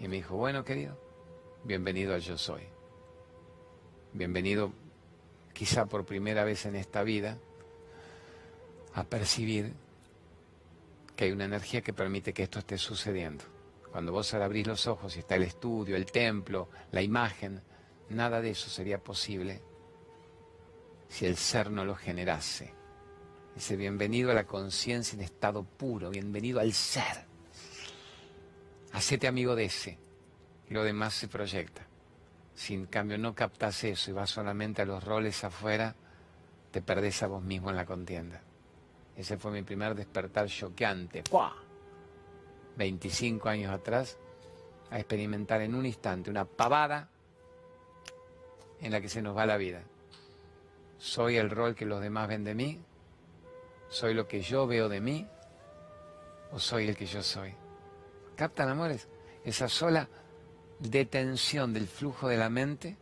Y me dijo, bueno, querido, bienvenido al yo soy. Bienvenido quizá por primera vez en esta vida a percibir que hay una energía que permite que esto esté sucediendo. Cuando vos abrir los ojos y está el estudio, el templo, la imagen, nada de eso sería posible si el ser no lo generase. Dice, bienvenido a la conciencia en estado puro, bienvenido al ser. Hacete amigo de ese, y lo demás se proyecta. Si en cambio no captas eso y vas solamente a los roles afuera, te perdés a vos mismo en la contienda. Ese fue mi primer despertar choqueante. 25 años atrás, a experimentar en un instante una pavada en la que se nos va la vida. ¿Soy el rol que los demás ven de mí? ¿Soy lo que yo veo de mí? ¿O soy el que yo soy? ¿Captan, amores? Esa sola detención del flujo de la mente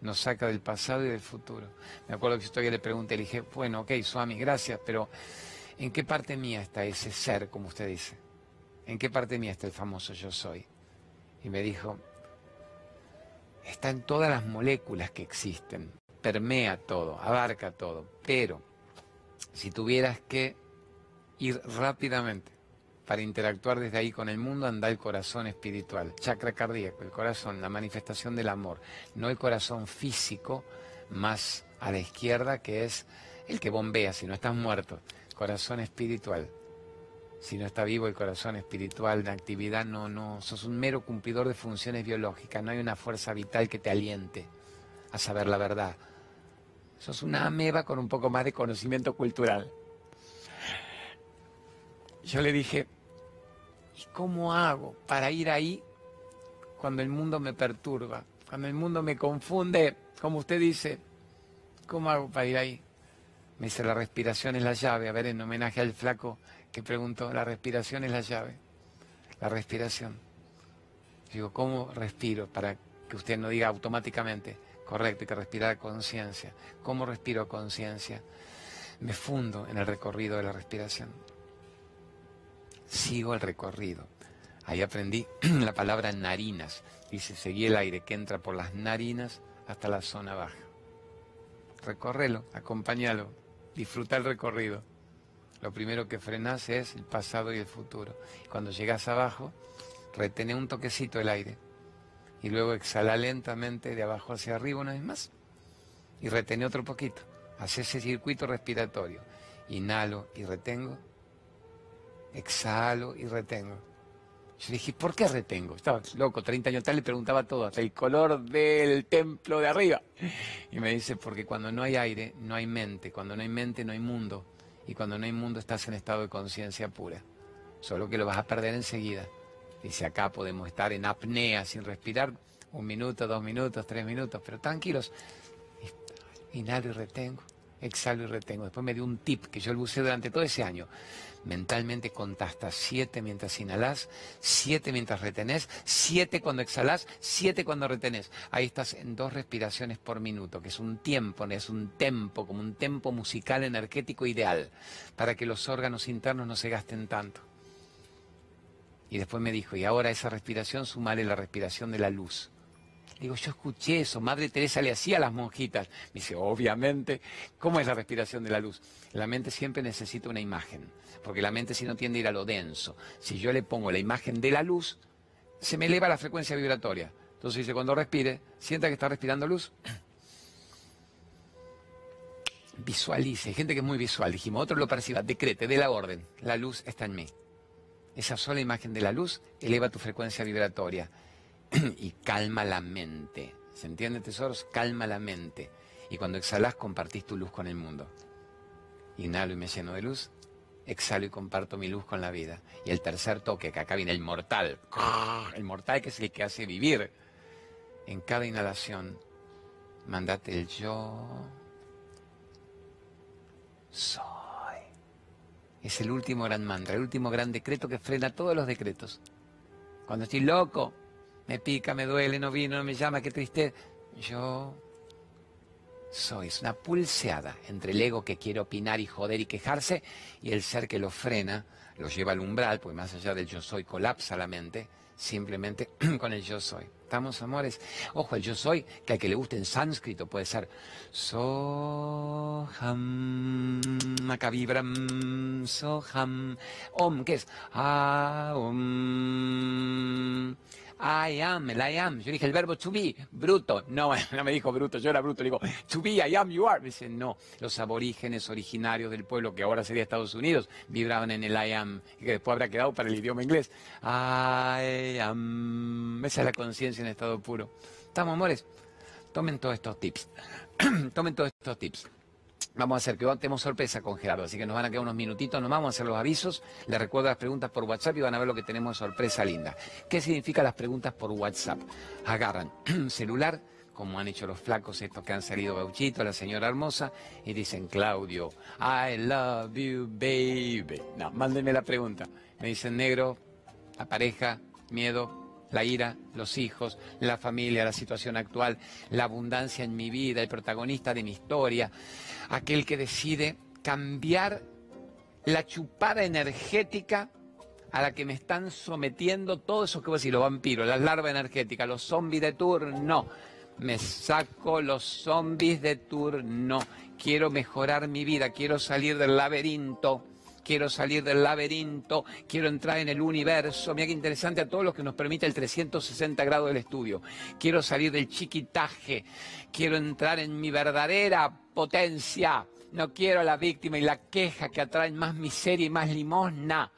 nos saca del pasado y del futuro. Me acuerdo que todavía le pregunté, le dije, bueno, ok, Suami, gracias, pero ¿en qué parte mía está ese ser, como usted dice? ¿En qué parte mía está el famoso yo soy? Y me dijo, está en todas las moléculas que existen, permea todo, abarca todo, pero si tuvieras que ir rápidamente para interactuar desde ahí con el mundo, anda el corazón espiritual, chakra cardíaco, el corazón, la manifestación del amor, no el corazón físico más a la izquierda que es el que bombea si no estás muerto, corazón espiritual, si no está vivo el corazón espiritual de actividad, no, no, sos un mero cumplidor de funciones biológicas, no hay una fuerza vital que te aliente a saber la verdad. Sos una ameba con un poco más de conocimiento cultural. Yo le dije, ¿y cómo hago para ir ahí cuando el mundo me perturba? Cuando el mundo me confunde, como usted dice, ¿cómo hago para ir ahí? Me dice, la respiración es la llave. A ver, en homenaje al flaco que preguntó, la respiración es la llave. La respiración. Digo, ¿cómo respiro? Para que usted no diga automáticamente, correcto, hay que respirar conciencia. ¿Cómo respiro conciencia? Me fundo en el recorrido de la respiración. Sigo el recorrido. Ahí aprendí [clears throat] la palabra narinas. Dice, seguí el aire que entra por las narinas hasta la zona baja. Recórrelo, acompáñalo, disfruta el recorrido lo primero que frenas es el pasado y el futuro. Cuando llegas abajo, retene un toquecito el aire y luego exhala lentamente de abajo hacia arriba una vez más y retene otro poquito. Hace ese circuito respiratorio. Inhalo y retengo. Exhalo y retengo. Yo dije, ¿por qué retengo? Estaba loco, 30 años tal, le preguntaba todo, hasta el color del templo de arriba. Y me dice, porque cuando no hay aire, no hay mente. Cuando no hay mente, no hay mundo y cuando no hay mundo estás en estado de conciencia pura. Solo que lo vas a perder enseguida. Dice acá podemos estar en apnea sin respirar un minuto, dos minutos, tres minutos, pero tranquilos. Inhalo y retengo, exhalo y retengo. Después me dio un tip que yo lo usé durante todo ese año. Mentalmente contasta siete mientras inhalás, siete mientras retenés, siete cuando exhalás, siete cuando retenés. Ahí estás en dos respiraciones por minuto, que es un tiempo, es un tempo, como un tempo musical energético ideal, para que los órganos internos no se gasten tanto. Y después me dijo, y ahora esa respiración sumale la respiración de la luz. Digo, yo escuché eso, Madre Teresa le hacía a las monjitas. Me dice, obviamente, ¿cómo es la respiración de la luz? La mente siempre necesita una imagen, porque la mente si no tiende a ir a lo denso. Si yo le pongo la imagen de la luz, se me eleva la frecuencia vibratoria. Entonces dice, cuando respire, sienta que está respirando luz. Visualice, hay gente que es muy visual, dijimos, otro lo perciba, decrete, dé la orden, la luz está en mí. Esa sola imagen de la luz eleva tu frecuencia vibratoria [clears throat] y calma la mente. ¿Se entiende, tesoros? Calma la mente. Y cuando exhalas, compartís tu luz con el mundo. Inhalo y me lleno de luz. Exhalo y comparto mi luz con la vida. Y el tercer toque, que acá viene el mortal. El mortal que es el que hace vivir. En cada inhalación, mandate el yo soy. Es el último gran mantra, el último gran decreto que frena todos los decretos. Cuando estoy loco, me pica, me duele, no vino, no me llama, qué tristeza. Yo soy, una pulseada entre el ego que quiere opinar y joder y quejarse y el ser que lo frena, lo lleva al umbral, porque más allá del yo soy colapsa la mente, simplemente [clears throat] con el yo soy. ¿Estamos, amores? Ojo, el yo soy, que al que le guste en sánscrito puede ser Soham, Makavibram, Soham, Om, ¿qué es? Om. I am, el I am. Yo dije el verbo to be, bruto. No, [laughs] no me dijo bruto, yo era bruto. Le digo, to be, I am, you are. Me dice, no. Los aborígenes originarios del pueblo, que ahora sería Estados Unidos, vibraban en el I am, y que después habrá quedado para el idioma inglés. I am. Esa es la conciencia en estado puro. ¿Estamos, amores? Tomen todos estos tips. [clears throat] Tomen todos estos tips. Vamos a hacer que tenemos sorpresa con Gerardo, así que nos van a quedar unos minutitos, nos vamos a hacer los avisos, les recuerdo las preguntas por WhatsApp y van a ver lo que tenemos de sorpresa linda. ¿Qué significan las preguntas por WhatsApp? Agarran [clears throat] celular, como han hecho los flacos estos que han salido Gauchito, la señora hermosa, y dicen, Claudio, I love you, baby. No, mándenme la pregunta. Me dicen negro, la pareja, miedo, la ira, los hijos, la familia, la situación actual, la abundancia en mi vida, el protagonista de mi historia, aquel que decide cambiar la chupada energética a la que me están sometiendo todos esos que voy a decir, los vampiros, las larvas energéticas, los zombies de turno. Me saco los zombies de turno. Quiero mejorar mi vida, quiero salir del laberinto quiero salir del laberinto, quiero entrar en el universo. Mira qué interesante a todos los que nos permite el 360 grados del estudio. Quiero salir del chiquitaje, quiero entrar en mi verdadera potencia. No quiero la víctima y la queja que atraen más miseria y más limosna.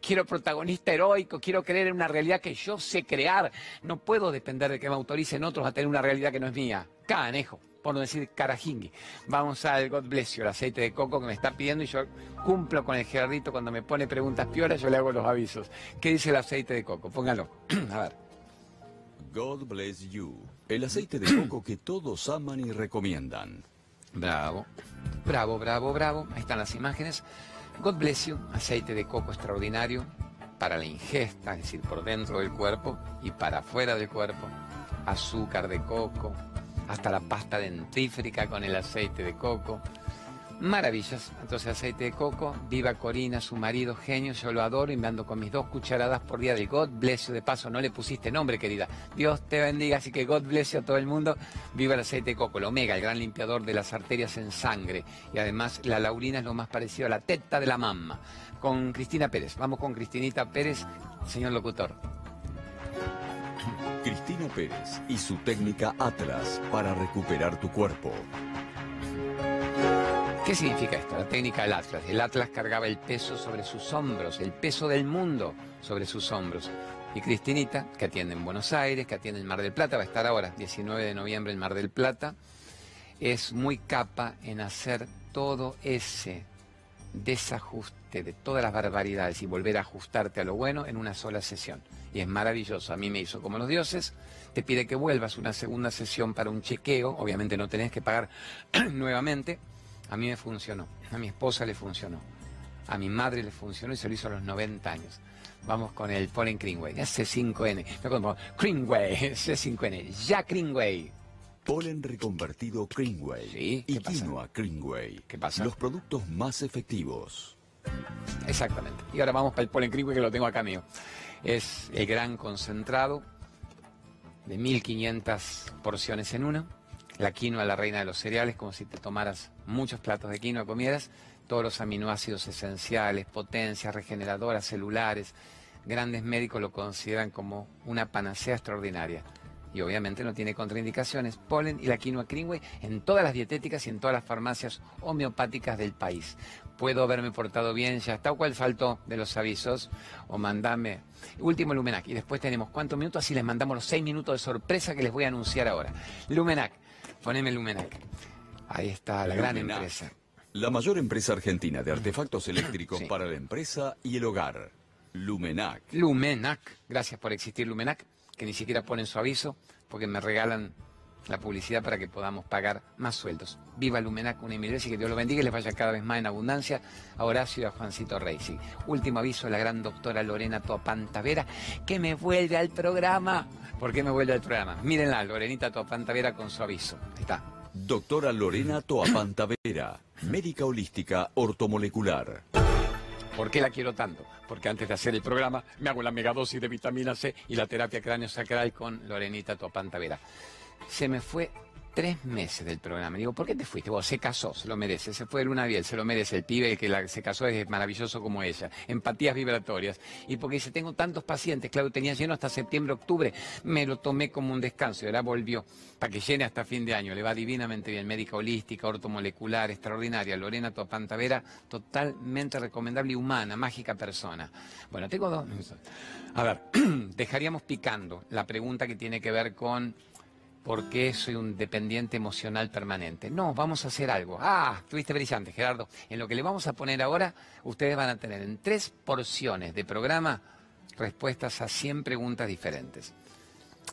Quiero protagonista heroico, quiero creer en una realidad que yo sé crear. No puedo depender de que me autoricen otros a tener una realidad que no es mía. Canejo por no decir carajingui. Vamos al God bless you, el aceite de coco que me está pidiendo y yo cumplo con el Gerardito cuando me pone preguntas pioras, yo le hago los avisos. ¿Qué dice el aceite de coco? Póngalo. [clears throat] A ver. God bless you, el aceite de coco que todos aman y recomiendan. Bravo, bravo, bravo, bravo. Ahí están las imágenes. God bless you, aceite de coco extraordinario para la ingesta, es decir, por dentro del cuerpo y para afuera del cuerpo. Azúcar de coco, hasta la pasta dentífrica con el aceite de coco. Maravillas. Entonces aceite de coco, viva Corina, su marido genio, yo lo adoro y me ando con mis dos cucharadas por día de God bless you. De paso, no le pusiste nombre, querida. Dios te bendiga, así que God bless you a todo el mundo. Viva el aceite de coco, el omega, el gran limpiador de las arterias en sangre. Y además la laurina es lo más parecido a la teta de la mamá. Con Cristina Pérez. Vamos con Cristinita Pérez, señor locutor. Pérez y su técnica Atlas para recuperar tu cuerpo. ¿Qué significa esto? La técnica del Atlas. El Atlas cargaba el peso sobre sus hombros, el peso del mundo sobre sus hombros. Y Cristinita, que atiende en Buenos Aires, que atiende en Mar del Plata, va a estar ahora, 19 de noviembre en Mar del Plata, es muy capa en hacer todo ese desajuste de todas las barbaridades y volver a ajustarte a lo bueno en una sola sesión. Y es maravilloso. A mí me hizo como los dioses. Te pide que vuelvas una segunda sesión para un chequeo. Obviamente no tenés que pagar [clears throat] nuevamente. A mí me funcionó. A mi esposa le funcionó. A mi madre le funcionó y se lo hizo a los 90 años. Vamos con el Polen Greenway. C5N. Greenway. [laughs] C5N. Ya Greenway. Polen reconvertido Greenway Sí, y quinoa Greenway. ¿Qué pasa? Los productos más efectivos. Exactamente. Y ahora vamos para el polen que lo tengo acá mío. Es el gran concentrado de 1500 porciones en uno. La quinoa, la reina de los cereales, como si te tomaras muchos platos de quinoa, comieras todos los aminoácidos esenciales, potencias regeneradoras celulares. Grandes médicos lo consideran como una panacea extraordinaria. Y obviamente no tiene contraindicaciones. Polen y la quinoa Greenway en todas las dietéticas y en todas las farmacias homeopáticas del país. Puedo haberme portado bien, ya está. ¿O cuál faltó de los avisos? O mandame. Último Lumenac. Y después tenemos cuántos minutos, así les mandamos los seis minutos de sorpresa que les voy a anunciar ahora. Lumenac. Poneme Lumenac. Ahí está la gran empresa. La mayor empresa argentina de artefactos eléctricos para la empresa y el hogar. Lumenac. Lumenac. Gracias por existir, Lumenac, que ni siquiera ponen su aviso porque me regalan la publicidad para que podamos pagar más sueldos. Viva Lumenac, una y que Dios lo bendiga y les vaya cada vez más en abundancia a Horacio y a Juancito Reisi. Último aviso, la gran doctora Lorena Toapantavera, que me vuelve al programa. ¿Por qué me vuelve al programa? Mírenla, Lorenita Toapantavera con su aviso. Ahí está. Doctora Lorena Toapantavera, médica holística ortomolecular. ¿Por qué la quiero tanto? Porque antes de hacer el programa me hago la megadosis de vitamina C y la terapia cráneo sacral con Lorenita Toapantavera. Se me fue tres meses del programa. Digo, ¿por qué te fuiste? Vos, se casó, se lo merece. Se fue de luna bien, se lo merece. El pibe que se casó es maravilloso como ella. Empatías vibratorias. Y porque dice, tengo tantos pacientes, claro, tenía lleno hasta septiembre, octubre. Me lo tomé como un descanso y ahora volvió para que llene hasta fin de año. Le va divinamente bien. Médica holística, ortomolecular, extraordinaria. Lorena Topantavera, totalmente recomendable y humana, mágica persona. Bueno, tengo dos. A ver, [clears throat] dejaríamos picando la pregunta que tiene que ver con ¿por qué soy un dependiente emocional permanente? No, vamos a hacer algo. Ah, estuviste brillante, Gerardo. En lo que le vamos a poner ahora, ustedes van a tener en tres porciones de programa respuestas a 100 preguntas diferentes.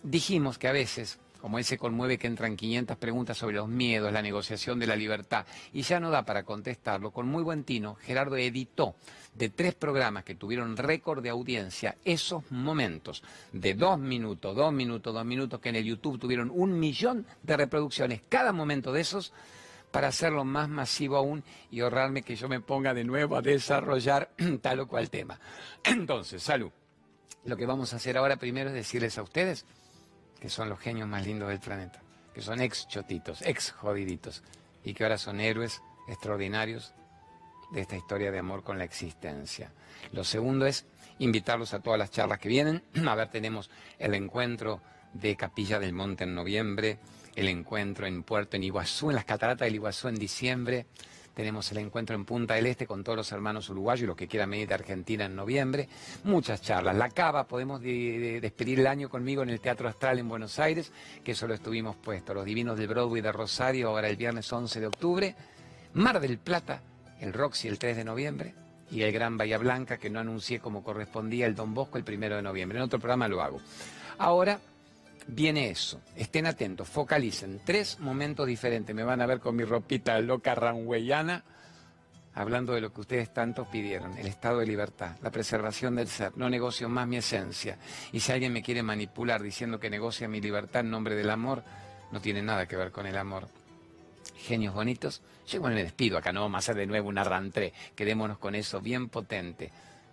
Dijimos que a veces como él se conmueve que entran 500 preguntas sobre los miedos, la negociación de la libertad, y ya no da para contestarlo, con muy buen tino, Gerardo editó de tres programas que tuvieron récord de audiencia esos momentos. De dos minutos, dos minutos, dos minutos, que en el YouTube tuvieron un millón de reproducciones, cada momento de esos, para hacerlo más masivo aún y ahorrarme que yo me ponga de nuevo a desarrollar [clears throat] tal o cual tema. [clears throat] Entonces, salud. Lo que vamos a hacer ahora primero es decirles a ustedes que son los genios más lindos del planeta, que son ex chotitos, ex jodiditos, y que ahora son héroes extraordinarios de esta historia de amor con la existencia. Lo segundo es invitarlos a todas las charlas que vienen. [clears throat] A ver, tenemos el encuentro de Capilla del Monte en noviembre, el encuentro en Puerto en Iguazú, en las cataratas del Iguazú en diciembre, tenemos el encuentro en Punta del Este con todos los hermanos uruguayos y los que quieran venir de Argentina en noviembre. Muchas charlas. La Cava, podemos despedir el año conmigo en el Teatro Astral en Buenos Aires, que solo estuvimos puestos. Los Divinos del Broadway de Rosario, ahora el viernes 11 de octubre. Mar del Plata, el Roxy el 3 de noviembre. Y el Gran Bahía Blanca, que no anuncié como correspondía el Don Bosco el 1 de noviembre. En otro programa lo hago. Ahora viene eso. Estén atentos, focalicen. Tres momentos diferentes. Me van a ver con mi ropita loca ranweyana, hablando de lo que ustedes tanto pidieron, el estado de libertad, la preservación del ser. No negocio más mi esencia. Y si alguien me quiere manipular diciendo que negocia mi libertad en nombre del amor, no tiene nada que ver con el amor. Genios bonitos. Yo me despido acá, no vamos a hacer de nuevo una rantré. Quedémonos con eso bien potente.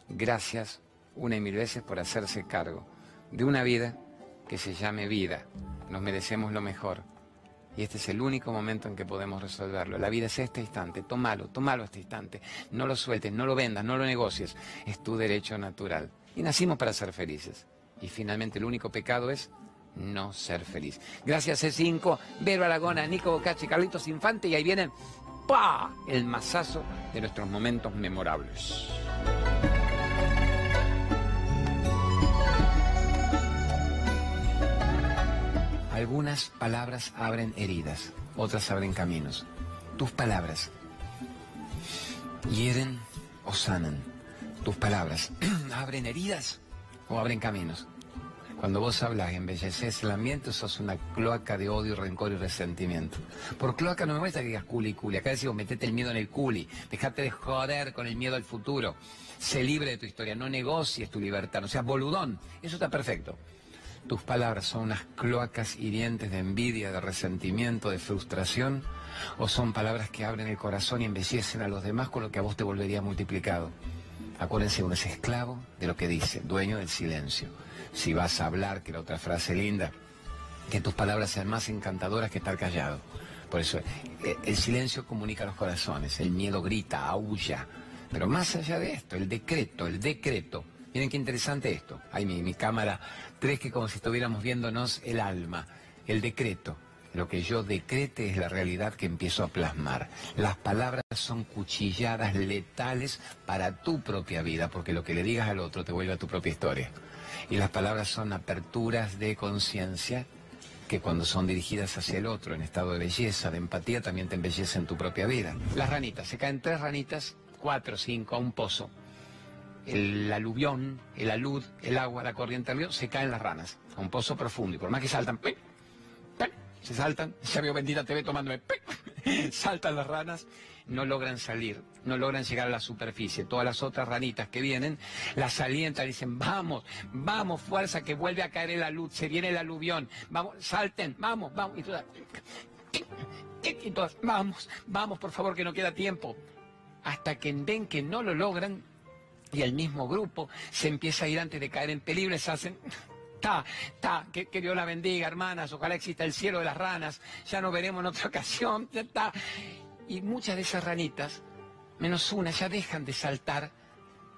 Gracias una y mil veces por hacerse cargo de una vida que se llame vida. Nos merecemos lo mejor. Y este es el único momento en que podemos resolverlo. La vida es este instante. Tómalo, tómalo este instante. No lo sueltes, no lo vendas, no lo negocies. Es tu derecho natural. Y nacimos para ser felices. Y finalmente el único pecado es no ser feliz. Gracias C5, Vero Aragona, Nico Bocacci, Carlitos Infante y ahí viene ¡pa! el masazo de nuestros momentos memorables. Algunas palabras abren heridas, otras abren caminos. Tus palabras hieren o sanan. Tus palabras [clears throat] abren heridas o abren caminos. Cuando vos hablas embelleces el ambiente, sos una cloaca de odio, rencor y resentimiento. Por cloaca no me molesta que digas culi, culi. Acá decimos, metete el miedo en el culi. Dejate de joder con el miedo al futuro. Sé libre de tu historia. No negocies tu libertad. No seas boludón. Eso está perfecto. Tus palabras son unas cloacas hirientes de envidia, de resentimiento, de frustración, o son palabras que abren el corazón y embellecen a los demás con lo que a vos te volvería multiplicado. Acuérdense, uno es esclavo de lo que dice, dueño del silencio. Si vas a hablar, que la otra frase linda, que tus palabras sean más encantadoras que estar callado. Por eso, eh, el silencio comunica los corazones, el miedo grita, aúlla. Pero más allá de esto, el decreto, el decreto. Miren qué interesante esto. Ahí mi, mi cámara, tres que como si estuviéramos viéndonos el alma. El decreto. Lo que yo decrete es la realidad que empiezo a plasmar. Las palabras son cuchilladas letales para tu propia vida, porque lo que le digas al otro te vuelve a tu propia historia. Y las palabras son aperturas de conciencia que cuando son dirigidas hacia el otro en estado de belleza, de empatía, también te embellecen tu propia vida. Las ranitas, se caen tres ranitas, cuatro, cinco, a un pozo. El aluvión, el alud, el agua, la corriente del río, se caen las ranas a un pozo profundo. Y por más que saltan, ¡pi! ¡pi! se saltan, ya veo bendita TV tomándome, ¡pi! [laughs] saltan las ranas, no logran salir, no logran llegar a la superficie. Todas las otras ranitas que vienen las alientan, dicen, vamos, vamos, fuerza, que vuelve a caer la luz, se viene el aluvión, vamos, salten, vamos, vamos. Y todas, y todas, vamos, vamos, por favor, que no queda tiempo. Hasta que ven que no lo logran y el mismo grupo se empieza a ir antes de caer en peligro, se hacen... [laughs] Ta, ta, que, que, Dios la bendiga, hermanas, ojalá exista el cielo de las ranas, ya nos veremos en otra [laughs] ocasión, ta. Y muchas de esas ranitas, menos una, ya dejan de saltar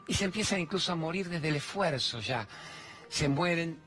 y se empiezan incluso a morir desde el esfuerzo ya. Se mueren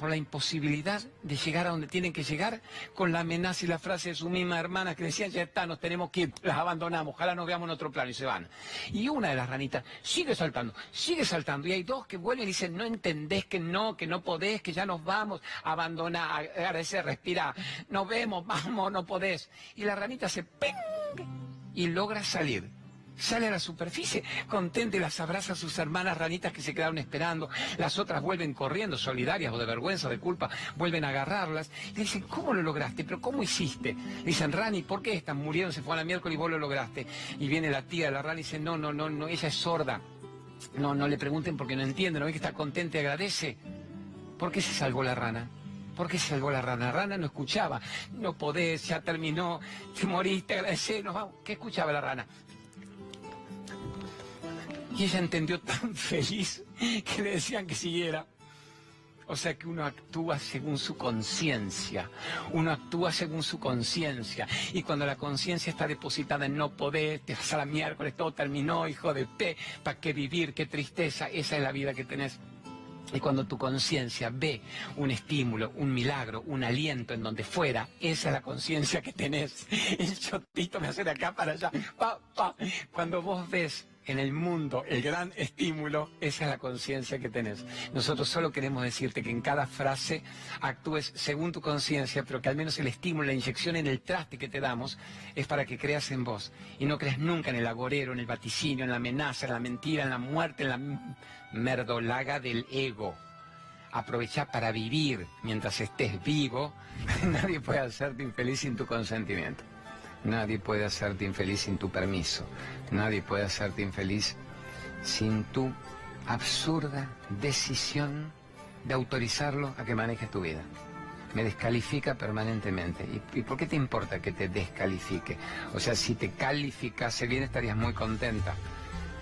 por la imposibilidad de llegar a donde tienen que llegar, con la amenaza y la frase de su misma hermana que decían, ya está, nos tenemos que ir, las abandonamos, ojalá nos veamos en otro plano y se van. Y una de las ranitas sigue saltando, sigue saltando, y hay dos que vuelven y dicen, no entendés que no, que no podés, que ya nos vamos, abandona, agradecer, respira, nos vemos, [laughs] vamos, no podés. Y la ranita se ¡ping! y logra salir sale a la superficie, contenta y las abraza a sus hermanas ranitas que se quedaron esperando. Las otras vuelven corriendo, solidarias o de vergüenza o de culpa, vuelven a agarrarlas. Y le dicen, ¿cómo lo lograste? ¿Pero cómo hiciste? Le dicen, Rani, ¿por qué están murieron? Se fue a la miércoles y vos lo lograste. Y viene la tía de la Rani y dice, no, no, no, no, ella es sorda. No, no le pregunten porque no entiende, ¿no ve que está contenta y agradece? ¿Por qué se salvó la rana? ¿Por qué se salvó la rana? La rana no escuchaba. No podés, ya terminó, te moriste, agradecé, nos vamos. ¿Qué escuchaba la rana? Y ella entendió tan [laughs] feliz que le decían que siguiera. O sea que uno actúa según su conciencia, uno actúa según su conciencia. Y cuando la conciencia está depositada en no poder, te vas a la miércoles, todo terminó, hijo de P, ¿para qué vivir? Qué tristeza, esa es la vida que tenés. Y cuando tu conciencia ve un estímulo, un milagro, un aliento en donde fuera, esa es la conciencia que tenés. [laughs] El chotito me hace de acá para allá. Pa, pa. Cuando vos ves en el mundo el gran estímulo, esa es la conciencia que tenés. Nosotros solo queremos decirte que en cada frase actúes según tu conciencia, pero que al menos el estímulo, la inyección en el traste que te damos es para que creas en vos y no creas nunca en el agorero, en el vaticinio, en la amenaza, en la mentira, en la muerte, en la merdolaga del ego. Aprovecha para vivir mientras estés vivo. [laughs] Nadie puede hacerte infeliz sin tu consentimiento. Nadie puede hacerte infeliz sin tu permiso. Nadie puede hacerte infeliz sin tu absurda decisión de autorizarlo a que manejes tu vida. Me descalifica permanentemente. ¿Y, por qué te importa que te descalifique? O sea, si te calificase bien estarías muy contenta.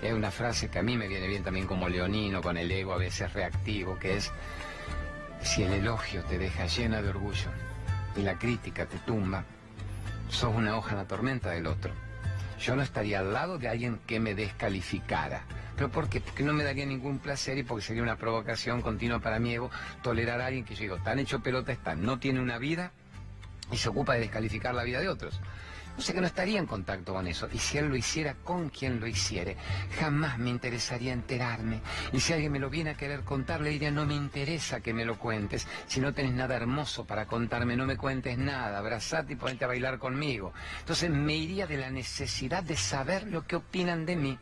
Es una frase que a mí me viene bien también como leonino, con el ego a veces reactivo, que es, si el elogio te deja llena de orgullo y la crítica te tumba, sos una hoja en la tormenta del otro. Yo no estaría al lado de alguien que me descalificara. ¿Pero por qué? Porque no me daría ningún placer y porque sería una provocación continua para mi ego tolerar a alguien que yo digo, tan hecho pelota está, no tiene una vida y se ocupa de descalificar la vida de otros. No sé que no estaría en contacto con eso. Y si él lo hiciera con quien lo hiciere, jamás me interesaría enterarme. Y si alguien me lo viene a querer contar, le diría, no me interesa que me lo cuentes. Si no tenés nada hermoso para contarme, no me cuentes nada. Abrazate y ponete a bailar conmigo. Entonces me iría de la necesidad de saber lo que opinan de mí.